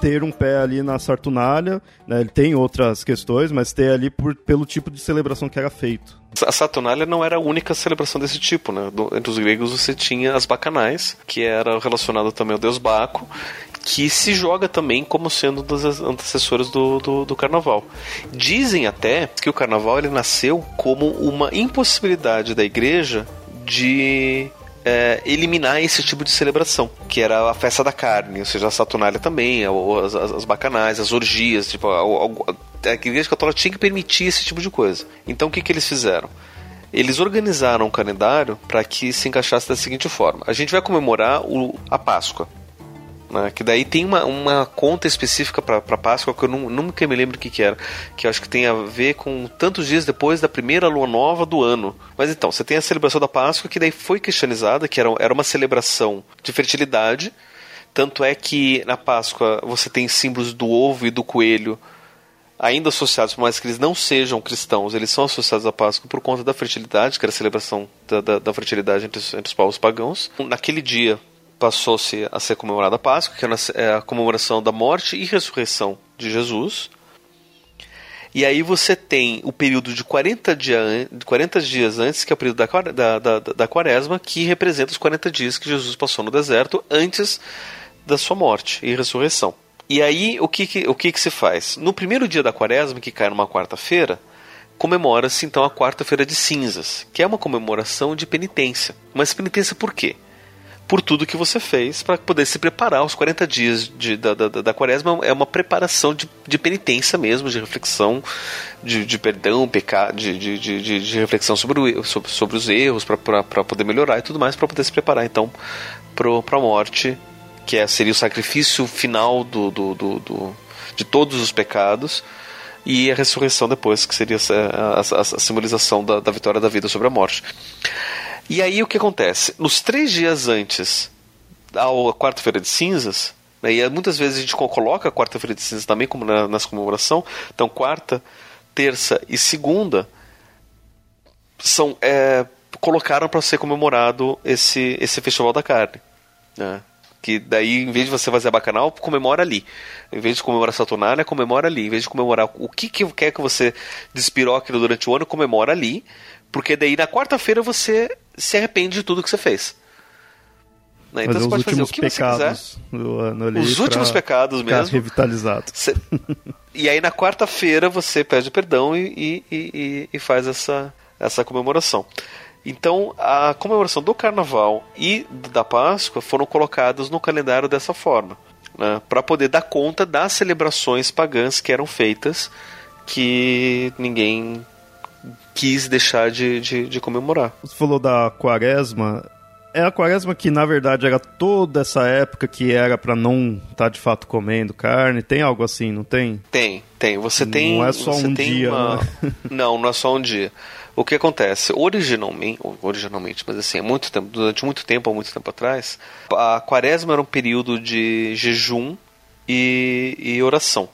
ter um pé ali na Saturnália, né? ele tem outras questões, mas ter ali por, pelo tipo de celebração que era feito. A Saturnália não era a única celebração desse tipo, né? Entre os gregos você tinha as bacanais, que era relacionado também ao deus Baco, que se joga também como sendo das antecessoras do, do, do, carnaval. Dizem até que o carnaval ele nasceu como uma impossibilidade da igreja de é, eliminar esse tipo de celebração, que era a festa da carne, ou seja, a Saturnália também, as, as, bacanais, as orgias, tipo, a, a, a igreja católica tinha que permitir esse tipo de coisa. Então o que, que eles fizeram? Eles organizaram um calendário para que se encaixasse da seguinte forma: a gente vai comemorar o, a Páscoa. Né? Que daí tem uma, uma conta específica para Páscoa que eu não, nunca me lembro o que, que era. Que acho que tem a ver com tantos dias depois da primeira lua nova do ano. Mas então, você tem a celebração da Páscoa que daí foi cristianizada, que era, era uma celebração de fertilidade. Tanto é que na Páscoa você tem símbolos do ovo e do coelho ainda associados, por mais que eles não sejam cristãos, eles são associados à Páscoa por conta da fertilidade, que era a celebração da, da, da fertilidade entre os, entre os povos pagãos. Naquele dia, passou-se a ser comemorada a Páscoa, que é a comemoração da morte e ressurreição de Jesus. E aí você tem o período de 40, dia, 40 dias antes, que é o período da, da, da, da quaresma, que representa os 40 dias que Jesus passou no deserto antes da sua morte e ressurreição. E aí o que, que o que, que se faz? No primeiro dia da quaresma, que cai numa quarta-feira, comemora-se então a quarta-feira de cinzas, que é uma comemoração de penitência. Mas penitência por quê? Por tudo que você fez para poder se preparar. Os 40 dias de, da, da, da quaresma é uma preparação de, de penitência mesmo, de reflexão, de, de perdão, pecado, de, de, de, reflexão sobre, o, sobre, sobre os erros, para poder melhorar e tudo mais, para poder se preparar então para a morte, que é, seria o sacrifício final do, do, do, do de todos os pecados, e a ressurreição depois, que seria a, a, a simbolização da, da vitória da vida sobre a morte. E aí o que acontece? Nos três dias antes da quarta-feira de cinzas, né, e muitas vezes a gente coloca a quarta-feira de cinzas também como na, nas comemoração, então quarta, terça e segunda são é, colocaram para ser comemorado esse, esse festival da carne. Né? Que daí, em vez de você fazer a bacanal, comemora ali. Em vez de comemorar Saturnália, comemora ali. Em vez de comemorar o que, que quer que você despiroque durante o ano, comemora ali. Porque daí na quarta-feira você se arrepende de tudo que você fez. Né? Então você pode fazer o que pecados você quiser. Do os últimos pecados mesmo. revitalizado. Cê... e aí na quarta-feira você pede perdão e, e, e, e faz essa, essa comemoração. Então, a comemoração do Carnaval e da Páscoa foram colocadas no calendário dessa forma, né, para poder dar conta das celebrações pagãs que eram feitas, que ninguém quis deixar de, de, de comemorar. Você falou da Quaresma. É a Quaresma que, na verdade, era toda essa época que era para não estar tá, de fato comendo carne. Tem algo assim, não tem? Tem, tem. Você tem. Não é só um dia. Uma... Né? Não, não é só um dia. O que acontece? Originalmente, originalmente, mas assim, muito tempo, durante muito tempo, há muito tempo atrás, a quaresma era um período de jejum e, e oração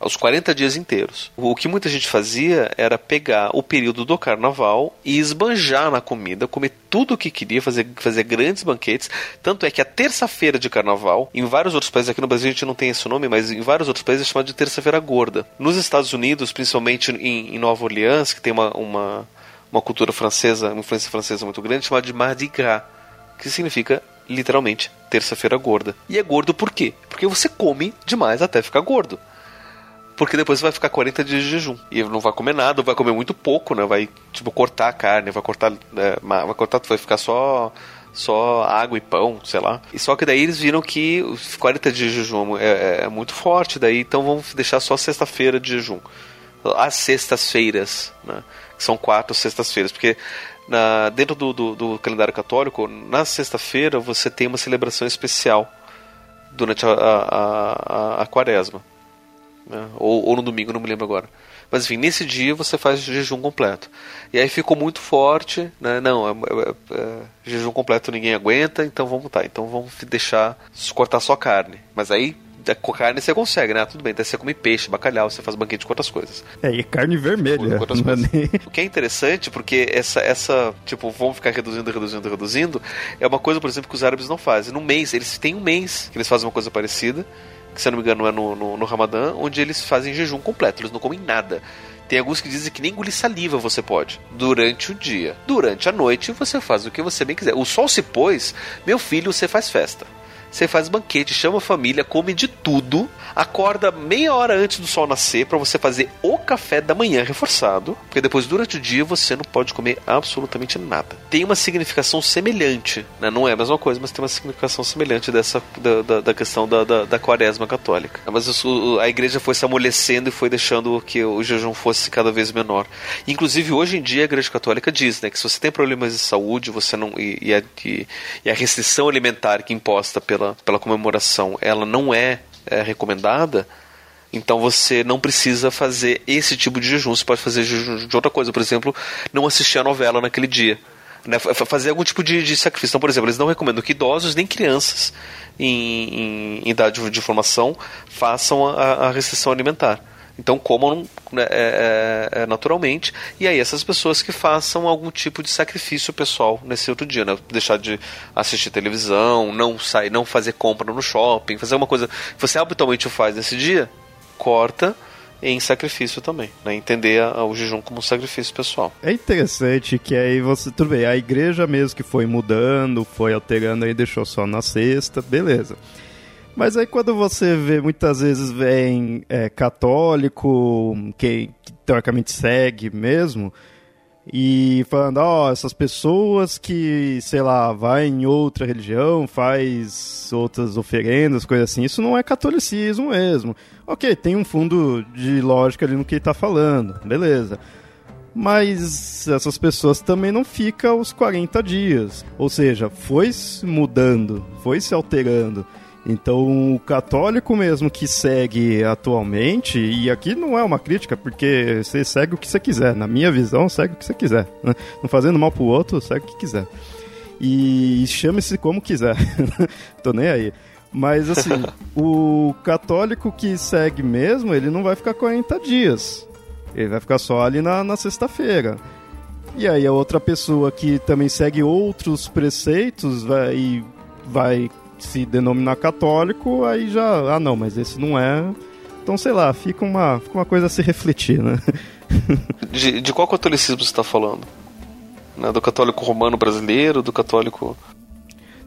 aos 40 dias inteiros. O que muita gente fazia era pegar o período do carnaval e esbanjar na comida, comer tudo o que queria, fazer, fazer grandes banquetes. Tanto é que a terça-feira de carnaval, em vários outros países, aqui no Brasil a gente não tem esse nome, mas em vários outros países é chamado de terça-feira gorda. Nos Estados Unidos, principalmente em, em Nova Orleans, que tem uma, uma, uma cultura francesa, uma influência francesa muito grande, chamada de Mardi Gras, que significa literalmente terça-feira gorda. E é gordo por quê? Porque você come demais até ficar gordo porque depois vai ficar 40 dias de jejum. E não vai comer nada, vai comer muito pouco, né? Vai, tipo, cortar a carne, vai cortar. É, vai cortar, vai ficar só só água e pão, sei lá. E só que daí eles viram que os 40 dias de jejum é, é, é muito forte, daí então vamos deixar só sexta-feira de jejum. As sextas-feiras, né? Que são quatro sextas-feiras, porque na, dentro do, do, do, calendário católico, na sexta-feira você tem uma celebração especial durante a, a, a, a quaresma né? ou, ou no domingo, não me lembro agora. Mas enfim, nesse dia você faz jejum completo. E aí ficou muito forte, né? Não, é, é, é, jejum completo ninguém aguenta, então vamos tá, então vamos deixar cortar só carne. Mas aí com carne você consegue, né? Tudo bem, até você come peixe, bacalhau, você faz banquete com outras coisas. É, e carne vermelha. É o que é interessante, porque essa, essa, tipo, vamos ficar reduzindo, reduzindo, reduzindo, é uma coisa, por exemplo, que os árabes não fazem. No mês, eles têm um mês que eles fazem uma coisa parecida, que se eu não me engano é no, no, no Ramadã, onde eles fazem jejum completo, eles não comem nada. Tem alguns que dizem que nem engolir saliva você pode durante o dia. Durante a noite você faz o que você bem quiser. O sol se pôs, meu filho, você faz festa. Você faz banquete, chama a família, come de tudo, acorda meia hora antes do sol nascer para você fazer o café da manhã reforçado, porque depois durante o dia você não pode comer absolutamente nada. Tem uma significação semelhante, né? não é a mesma coisa, mas tem uma significação semelhante dessa da, da, da questão da, da, da, quaresma católica. Mas o, a igreja foi se amolecendo e foi deixando que o jejum fosse cada vez menor. Inclusive hoje em dia a igreja católica diz, né, que se você tem problemas de saúde, você não e, e, a, e, a restrição alimentar que é imposta pela pela, pela comemoração ela não é, é recomendada, então você não precisa fazer esse tipo de jejum. Você pode fazer jejum de outra coisa, por exemplo, não assistir a novela naquele dia. Né? Fazer algum tipo de, de, sacrifício. Então, por exemplo, eles não recomendam que idosos nem crianças em, em, em idade de formação façam a, a restrição alimentar. Então comam né, é, é, é, naturalmente. E aí essas pessoas que façam algum tipo de sacrifício pessoal nesse outro dia, né? Deixar de assistir televisão, não sair, não fazer compra no shopping, fazer uma coisa que você habitualmente faz nesse dia, corta em sacrifício também, né? Entender a, a, o jejum como um sacrifício pessoal. É interessante que aí você, tudo bem, a igreja mesmo que foi mudando, foi alterando aí, deixou só na sexta, beleza. Mas aí quando você vê, muitas vezes vem é, católico, que, que teoricamente segue mesmo, e falando, ó, oh, essas pessoas que, sei lá, vai em outra religião, faz outras oferendas, coisas assim, isso não é catolicismo mesmo. Ok, tem um fundo de lógica ali no que ele tá falando, beleza. Mas essas pessoas também não ficam os 40 dias. Ou seja, foi mudando, foi se alterando. Então, o católico mesmo que segue atualmente, e aqui não é uma crítica, porque você segue o que você quiser. Na minha visão, segue o que você quiser. Né? Não fazendo mal pro outro, segue o que quiser. E chame-se como quiser. Tô nem aí. Mas assim, o católico que segue mesmo, ele não vai ficar 40 dias. Ele vai ficar só ali na, na sexta-feira. E aí a outra pessoa que também segue outros preceitos vai, vai se denominar católico, aí já. Ah, não, mas esse não é. Então, sei lá, fica uma, fica uma coisa a se refletir, né? De, de qual catolicismo você está falando? Né? Do católico romano brasileiro, do católico.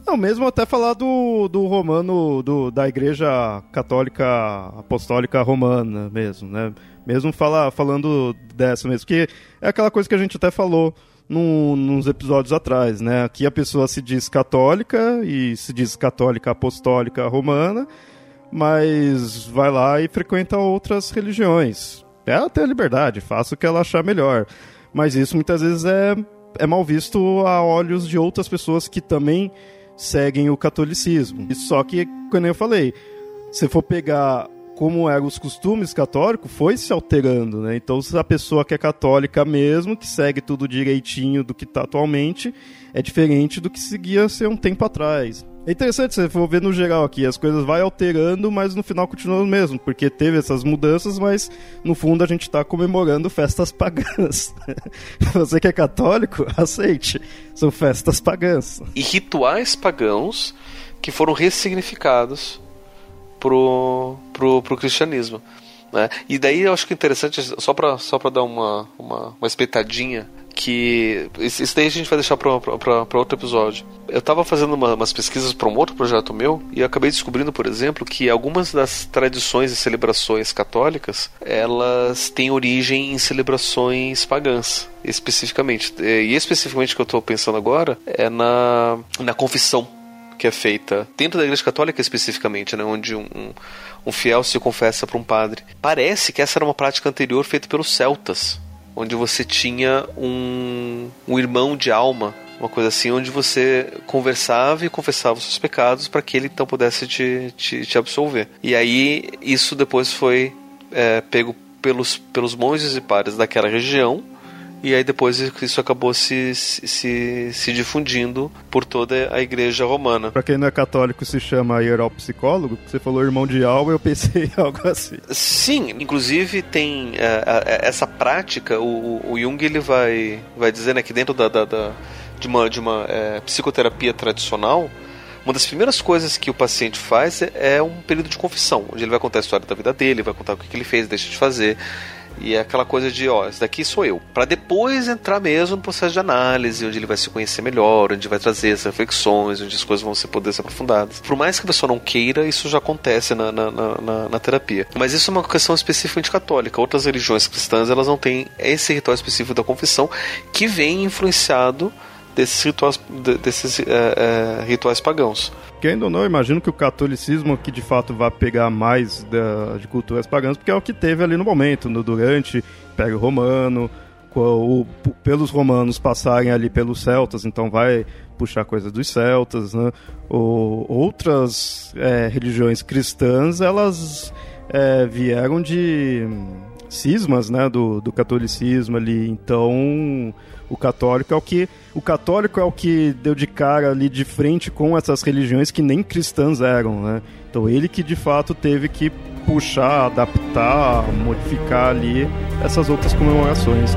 Não, mesmo até falar do, do romano, do, da igreja católica apostólica romana mesmo, né? Mesmo fala, falando dessa mesmo, que é aquela coisa que a gente até falou num, nos episódios atrás, né? Aqui a pessoa se diz católica e se diz católica apostólica romana, mas vai lá e frequenta outras religiões. Ela tem a liberdade, faça o que ela achar melhor. Mas isso muitas vezes é, é mal visto a olhos de outras pessoas que também seguem o catolicismo. Só que, como eu falei, se for pegar como eram os costumes católicos, foi se alterando, né? Então, se a pessoa que é católica mesmo, que segue tudo direitinho do que está atualmente, é diferente do que seguia ser um tempo atrás. É interessante, se for ver no geral aqui, as coisas vai alterando, mas no final continua o mesmo, porque teve essas mudanças, mas no fundo a gente está comemorando festas pagãs. Você que é católico, aceite, são festas pagãs. E rituais pagãos que foram ressignificados pro, pro, pro cristianismo. Né? E daí eu acho que é interessante, só para só dar uma, uma, uma espetadinha, que isso daí a gente vai deixar para outro episódio. Eu estava fazendo uma, umas pesquisas para um outro projeto meu e eu acabei descobrindo, por exemplo, que algumas das tradições e celebrações católicas elas têm origem em celebrações pagãs, especificamente. E especificamente o que eu estou pensando agora é na, na confissão que é feita dentro da Igreja Católica especificamente, né, onde um, um, um fiel se confessa para um padre. Parece que essa era uma prática anterior feita pelos celtas, onde você tinha um, um irmão de alma, uma coisa assim, onde você conversava e confessava os seus pecados para que ele então pudesse te, te, te, absolver. E aí isso depois foi é, pego pelos, pelos monges e padres daquela região e aí depois isso acabou se, se, se difundindo por toda a igreja romana. Para quem não é católico, se chama hieropsicólogo. Você falou irmão de alma, eu pensei algo assim. Sim, inclusive tem é, essa prática, o, o Jung ele vai, vai dizer né, que dentro da, da, da de uma, de uma é, psicoterapia tradicional, uma das primeiras coisas que o paciente faz é, um período de confissão, onde ele vai contar a história da vida dele, vai contar o que, que ele fez, deixa de fazer. E é aquela coisa de, ó, esse daqui sou eu. Para depois entrar mesmo no processo de análise, onde ele vai se conhecer melhor, onde vai trazer as reflexões, onde as coisas vão ser poder ser aprofundadas. Por mais que a pessoa não queira, isso já acontece na, na, na, na terapia. Mas isso é uma questão especificamente católica. Outras religiões cristãs, elas não têm esse ritual específico da confissão que vem influenciado desses rituais, desses, é, é, rituais pagãos. Querendo ou não, imagino que o catolicismo que de fato vai pegar mais da, de culturas pagãs, porque é o que teve ali no momento, no durante Império Romano, o, pelos romanos passarem ali pelos celtas, então vai puxar coisas dos celtas, né? O, outras é, religiões cristãs, elas é, vieram de cismas, né, do, do catolicismo ali, então o católico é o que o católico é o que deu de cara ali de frente com essas religiões que nem cristãs eram, né? Então ele que de fato teve que puxar, adaptar, modificar ali essas outras comemorações.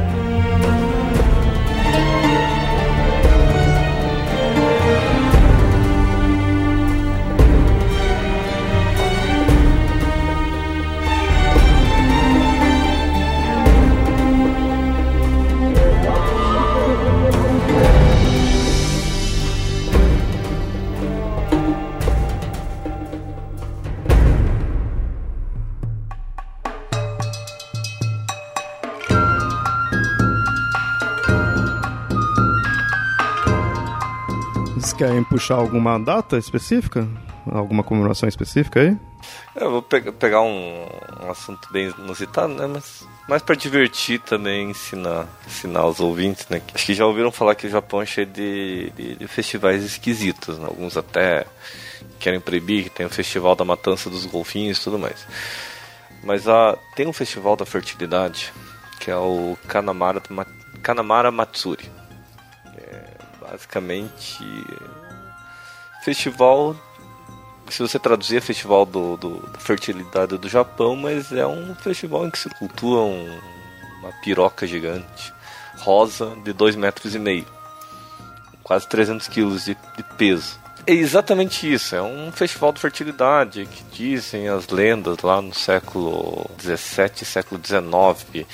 Querem puxar alguma data específica? Alguma comemoração específica aí? Eu vou pe pegar um, um, assunto bem inusitado, né? Mas mais para divertir também, ensinar, ensinar os ouvintes, né? Acho que já ouviram falar que o Japão é cheio de, de, de festivais esquisitos, né? Alguns até querem proibir, que tem o festival da matança dos golfinhos e tudo mais. Mas ah, tem um festival da fertilidade, que é o Kanamara, Kanamara Matsuri. Basicamente festival se você traduzir é festival do, do, do, fertilidade do Japão, mas é um festival em que se cultua um, uma piroca gigante, rosa, de 2 metros e meio, quase 300 quilos de, de, peso. É exatamente isso, é um festival de fertilidade que dizem as lendas lá no século 17 século 19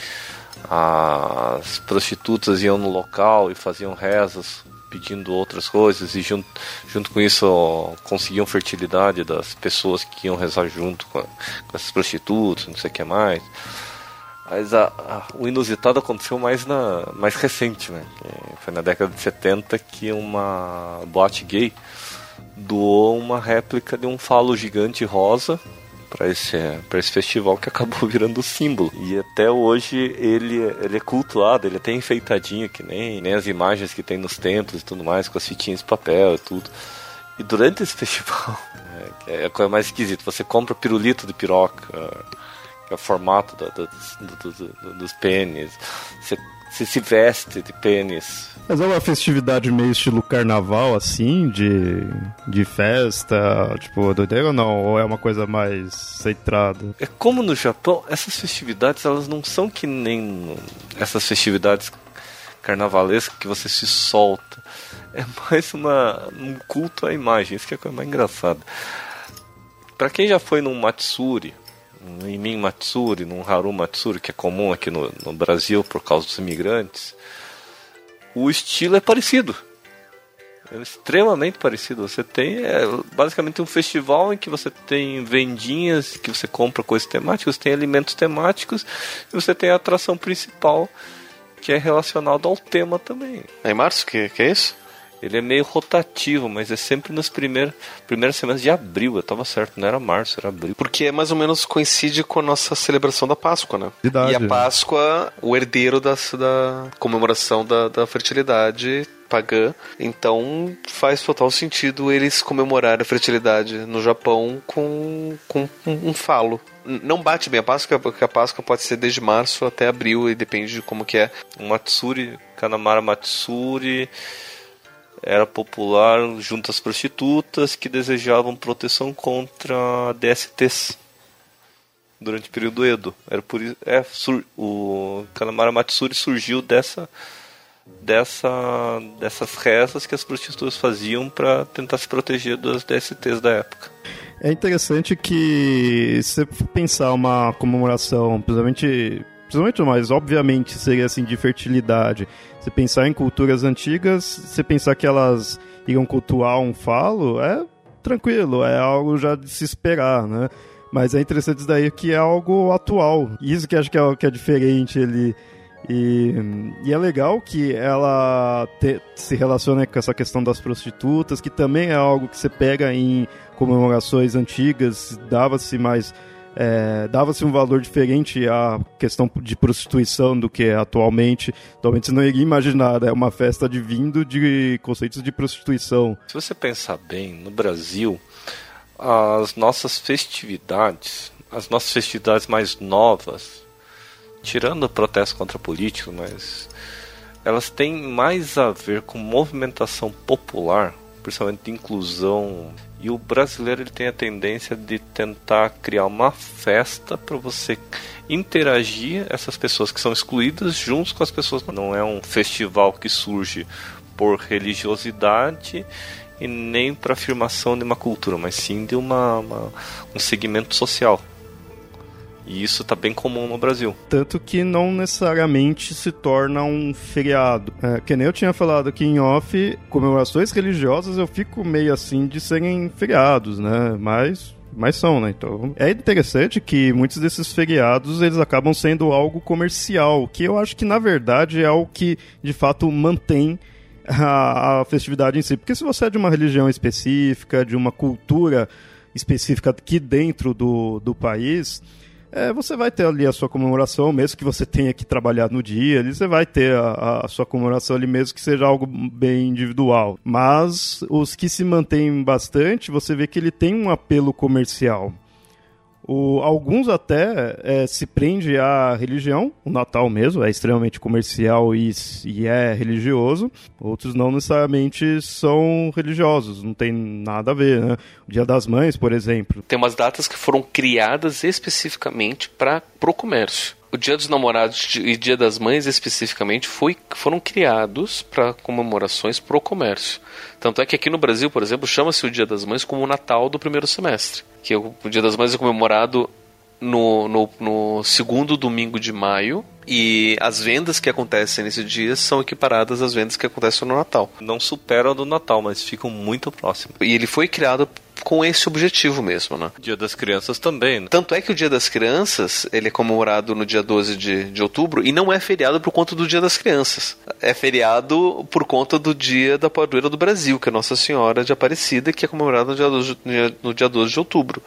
as prostitutas iam no local e faziam rezas pedindo outras coisas e junto, junto com isso conseguiam fertilidade das pessoas que iam rezar junto com, a, com essas prostitutas, não sei o que mais. Mas a, a, o inusitado aconteceu mais na mais recente, né? foi na década de 70 que uma boate gay doou uma réplica de um falo gigante rosa para esse, esse festival que acabou virando símbolo. E até hoje ele, ele é cultuado, ele é até enfeitadinho, que nem, nem as imagens que tem nos templos e tudo mais, com as fitinhas de papel e tudo. E durante esse festival, é, é a coisa mais esquisita, você compra pirulito de piroca, que é o formato do, do, do, dos pênis, você, você se veste de pênis mas é uma festividade meio estilo carnaval, assim, de, de festa, tipo, doideira ou não? Ou é uma coisa mais centrada? É como no Japão, essas festividades, elas não são que nem essas festividades carnavalescas que você se solta. É mais uma, um culto à imagem, isso que é a coisa mais engraçada. Pra quem já foi num Matsuri, no Imin Matsuri, num Haru Matsuri, que é comum aqui no, no Brasil por causa dos imigrantes, o estilo é parecido. É extremamente parecido. Você tem é, basicamente um festival em que você tem vendinhas, que você compra coisas temáticas, tem alimentos temáticos e você tem a atração principal que é relacionada ao tema também. É em março que, que é isso? Ele é meio rotativo, mas é sempre nas primeiras, primeiras semanas de abril. Eu tava certo, não era março, era abril. Porque é mais ou menos coincide com a nossa celebração da Páscoa, né? Verdade, e a Páscoa, o herdeiro da, da comemoração da, da fertilidade pagã. Então faz total sentido eles comemorarem a fertilidade no Japão com, com um, um falo. Não bate bem a Páscoa, porque a Páscoa pode ser desde março até abril e depende de como que é. O Matsuri, Kanamara Matsuri era popular junto às prostitutas que desejavam proteção contra DSTs durante o período Edo. Era por isso, é, sur, o Kanamara Matsuri surgiu dessa dessa dessas rezas que as prostitutas faziam para tentar se proteger das DSTs da época. É interessante que se pensar uma comemoração, principalmente principalmente mas obviamente seria assim de fertilidade você pensar em culturas antigas, você pensar que elas iriam cultuar um falo, é tranquilo, é algo já de se esperar, né? Mas é interessante isso daí que é algo atual. Isso que acho que é, que é diferente ali. E, e, é legal que ela te, se relaciona com essa questão das prostitutas, que também é algo que você pega em comemorações antigas, dava-se mais é, dava-se um valor diferente à questão de prostituição do que é atualmente. Atualmente você não iria imaginar, é uma festa de vindo de conceitos de prostituição. Se você pensar bem, no Brasil, as nossas festividades, as nossas festividades mais novas, tirando o protesto contra político, mas elas têm mais a ver com movimentação popular, principalmente de inclusão e o brasileiro ele tem a tendência de tentar criar uma festa para você interagir essas pessoas que são excluídas juntos com as pessoas. Não é um festival que surge por religiosidade e nem para afirmação de uma cultura, mas sim de uma, uma um segmento social. E isso está bem comum no Brasil. Tanto que não necessariamente se torna um feriado. É, que nem eu tinha falado aqui em off, comemorações religiosas eu fico meio assim de serem feriados, né? Mas mas são, né? Então, é interessante que muitos desses feriados eles acabam sendo algo comercial, que eu acho que na verdade é o que de fato mantém a, a, festividade em si. Porque se você é de uma religião específica, de uma cultura específica aqui dentro do, do país, é, você vai ter ali a sua comemoração, mesmo que você tenha que trabalhar no dia, ali você vai ter a, a, sua comemoração ali, mesmo que seja algo bem individual. Mas os que se mantêm bastante, você vê que ele tem um apelo comercial. O, alguns até é, se prende à religião, o Natal mesmo é extremamente comercial e, e, é religioso. Outros não necessariamente são religiosos, não tem nada a ver. Né? O Dia das Mães, por exemplo. Tem umas datas que foram criadas especificamente para o comércio. O Dia dos Namorados e Dia das Mães, especificamente, foi, foram criados para comemorações pro comércio. Tanto é que aqui no Brasil, por exemplo, chama-se o Dia das Mães como o Natal do primeiro semestre que o Dia das Mães é comemorado no, no, no, segundo domingo de maio e as vendas que acontecem nesse dia são equiparadas às vendas que acontecem no Natal. Não superam a do Natal, mas ficam muito próximos. E ele foi criado com esse objetivo mesmo, né? Dia das Crianças também, né? Tanto é que o Dia das Crianças, ele é comemorado no dia 12 de, de outubro e não é feriado por conta do Dia das Crianças. É feriado por conta do Dia da Padroeira do Brasil, que é Nossa Senhora de Aparecida, que é comemorado no dia 12, no dia 12 de outubro.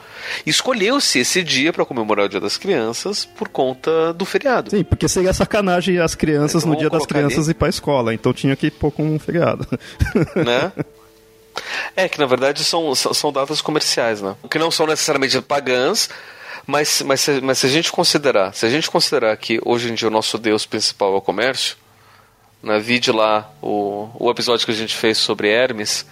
Escolheu-se esse dia para comemorar o Dia das Crianças por conta do feriado. Sim, porque seria sacanagem as crianças então, no Dia das Crianças ali. ir para a escola, então tinha que pôr como um feriado. Né? É, que na verdade são, são datas comerciais, né? Que não são necessariamente pagãs, mas, mas, se, mas se a gente considerar, se a gente considerar que hoje em dia o nosso Deus principal é o comércio, né, vide lá o, o episódio que a gente fez sobre Hermes,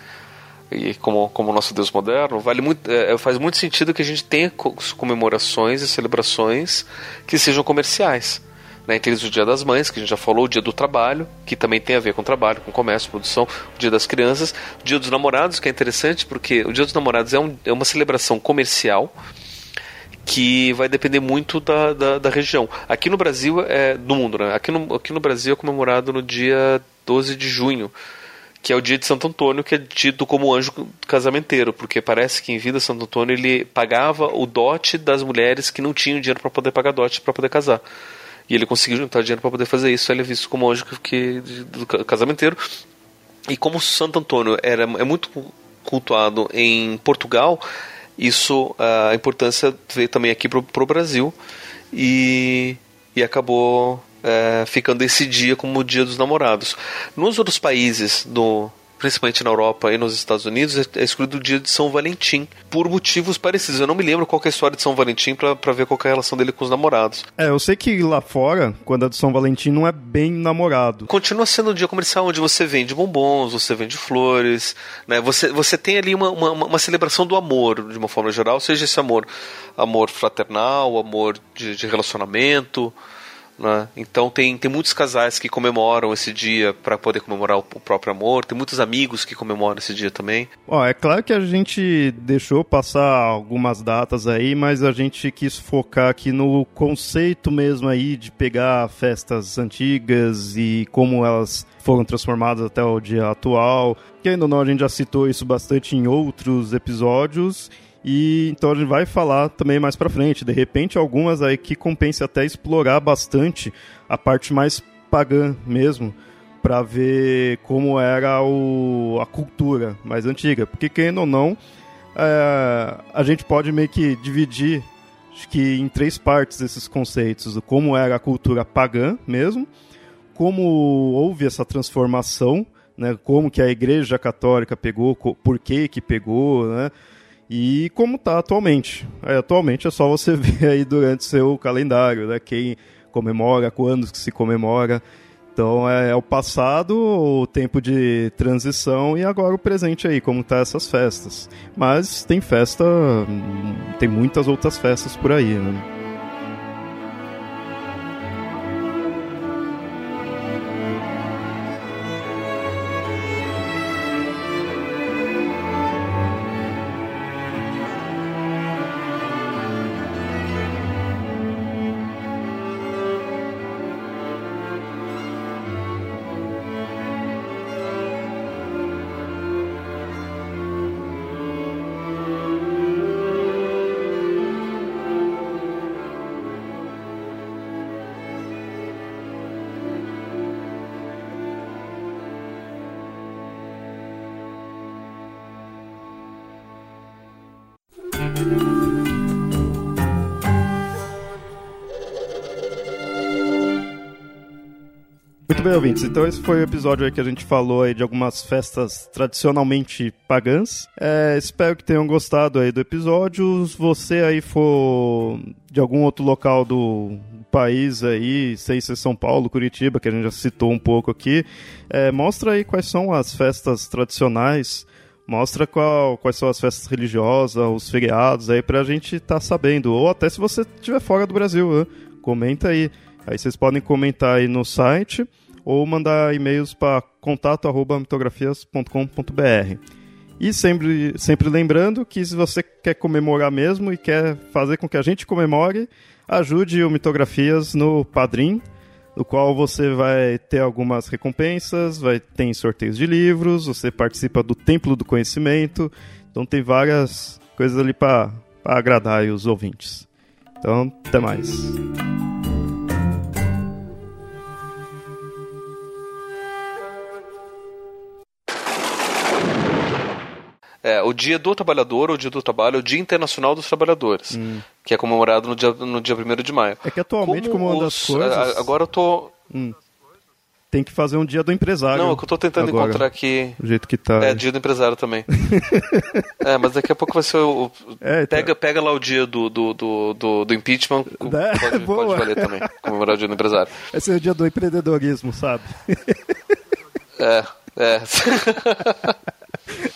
e como, como nosso Deus moderno, vale muito, é, faz muito sentido que a gente tenha comemorações e celebrações que sejam comerciais né, eles o Dia das Mães, que a gente já falou, o Dia do Trabalho, que também tem a ver com trabalho, com comércio, produção, o Dia das Crianças, o Dia dos Namorados, que é interessante porque o Dia dos Namorados é, um, é uma celebração comercial que vai depender muito da, da, da, região. Aqui no Brasil, é, do mundo, né? aqui, no, aqui no Brasil é comemorado no dia 12 de junho, que é o dia de Santo Antônio, que é tido como anjo casamenteiro, porque parece que em vida Santo Antônio ele pagava o dote das mulheres que não tinham dinheiro para poder pagar dote para poder casar. E ele conseguiu juntar dinheiro para poder fazer isso. Ele é visto como anjo que, do casamenteiro. E como Santo Antônio era, é muito cultuado em Portugal, isso a importância veio também aqui para o Brasil e, e acabou é, ficando esse dia como o Dia dos Namorados. Nos outros países do, principalmente na Europa e nos Estados Unidos, é, é excluído o dia de São Valentim, por motivos parecidos. Eu não me lembro qual é a história de São Valentim para ver qual é a relação dele com os namorados. É, eu sei que lá fora, quando é do São Valentim, não é bem namorado. Continua sendo um dia comercial onde você vende bombons, você vende flores, né? Você, você tem ali uma, uma, uma celebração do amor, de uma forma geral, seja esse amor, amor fraternal, amor de, de relacionamento, né? Então tem, tem muitos casais que comemoram esse dia para poder comemorar o, o, próprio amor, tem muitos amigos que comemoram esse dia também. Ó, é claro que a gente deixou passar algumas datas aí, mas a gente quis focar aqui no conceito mesmo aí de pegar festas antigas e como elas foram transformadas até o dia atual. Que ainda não, a gente já citou isso bastante em outros episódios e então a gente vai falar também mais para frente. De repente, algumas aí que compensa até explorar bastante a parte mais pagã mesmo, para ver como era o, a cultura mais antiga. Porque, querendo ou não, é, a gente pode meio que dividir acho que em três partes esses conceitos: como era a cultura pagã mesmo, como houve essa transformação, né, como que a Igreja Católica pegou, por que que pegou, né? E como está atualmente. É, atualmente é só você ver aí durante seu calendário, né? Quem comemora, quando se comemora. Então é, é, o passado, o tempo de transição e agora o presente aí, como tá essas festas. Mas tem festa, hum, tem muitas outras festas por aí, né? Bem, ouvintes. Então esse foi o episódio aí que a gente falou aí de algumas festas tradicionalmente pagãs. É, espero que tenham gostado aí do episódio. Se você aí for de algum outro local do país aí, sei se é São Paulo, Curitiba, que a gente já citou um pouco aqui, é, mostra aí quais são as festas tradicionais mostra qual, quais são as festas religiosas, os feriados aí pra gente estar tá sabendo. Ou até se você estiver fora do Brasil, né? comenta aí. Aí vocês podem comentar aí no site ou mandar e-mails para contato@mitografias.com.br. E sempre, sempre lembrando que se você quer comemorar mesmo e quer fazer com que a gente comemore, ajude o Mitografias no Padrim, no qual você vai ter algumas recompensas, vai ter sorteios de livros, você participa do Templo do Conhecimento, então tem várias coisas ali para agradar os ouvintes. Então, até mais. É, o Dia do Trabalhador, o Dia do Trabalho, o Dia Internacional dos Trabalhadores, hum. que é comemorado no dia, no dia 1 de maio. É que atualmente, como, como uma das coisas... Agora eu tô... Hum. Tem que fazer um dia do empresário. Não, é que eu tô tentando agora, encontrar aqui. O jeito que tá. É, dia do empresário também. é, mas daqui a pouco vai ser o. É, então. pega, pega lá o dia do, do, do, do, do impeachment. É, pode, pode valer também. Comemorar o dia do empresário. Esse é o dia do empreendedorismo, sabe? é, é.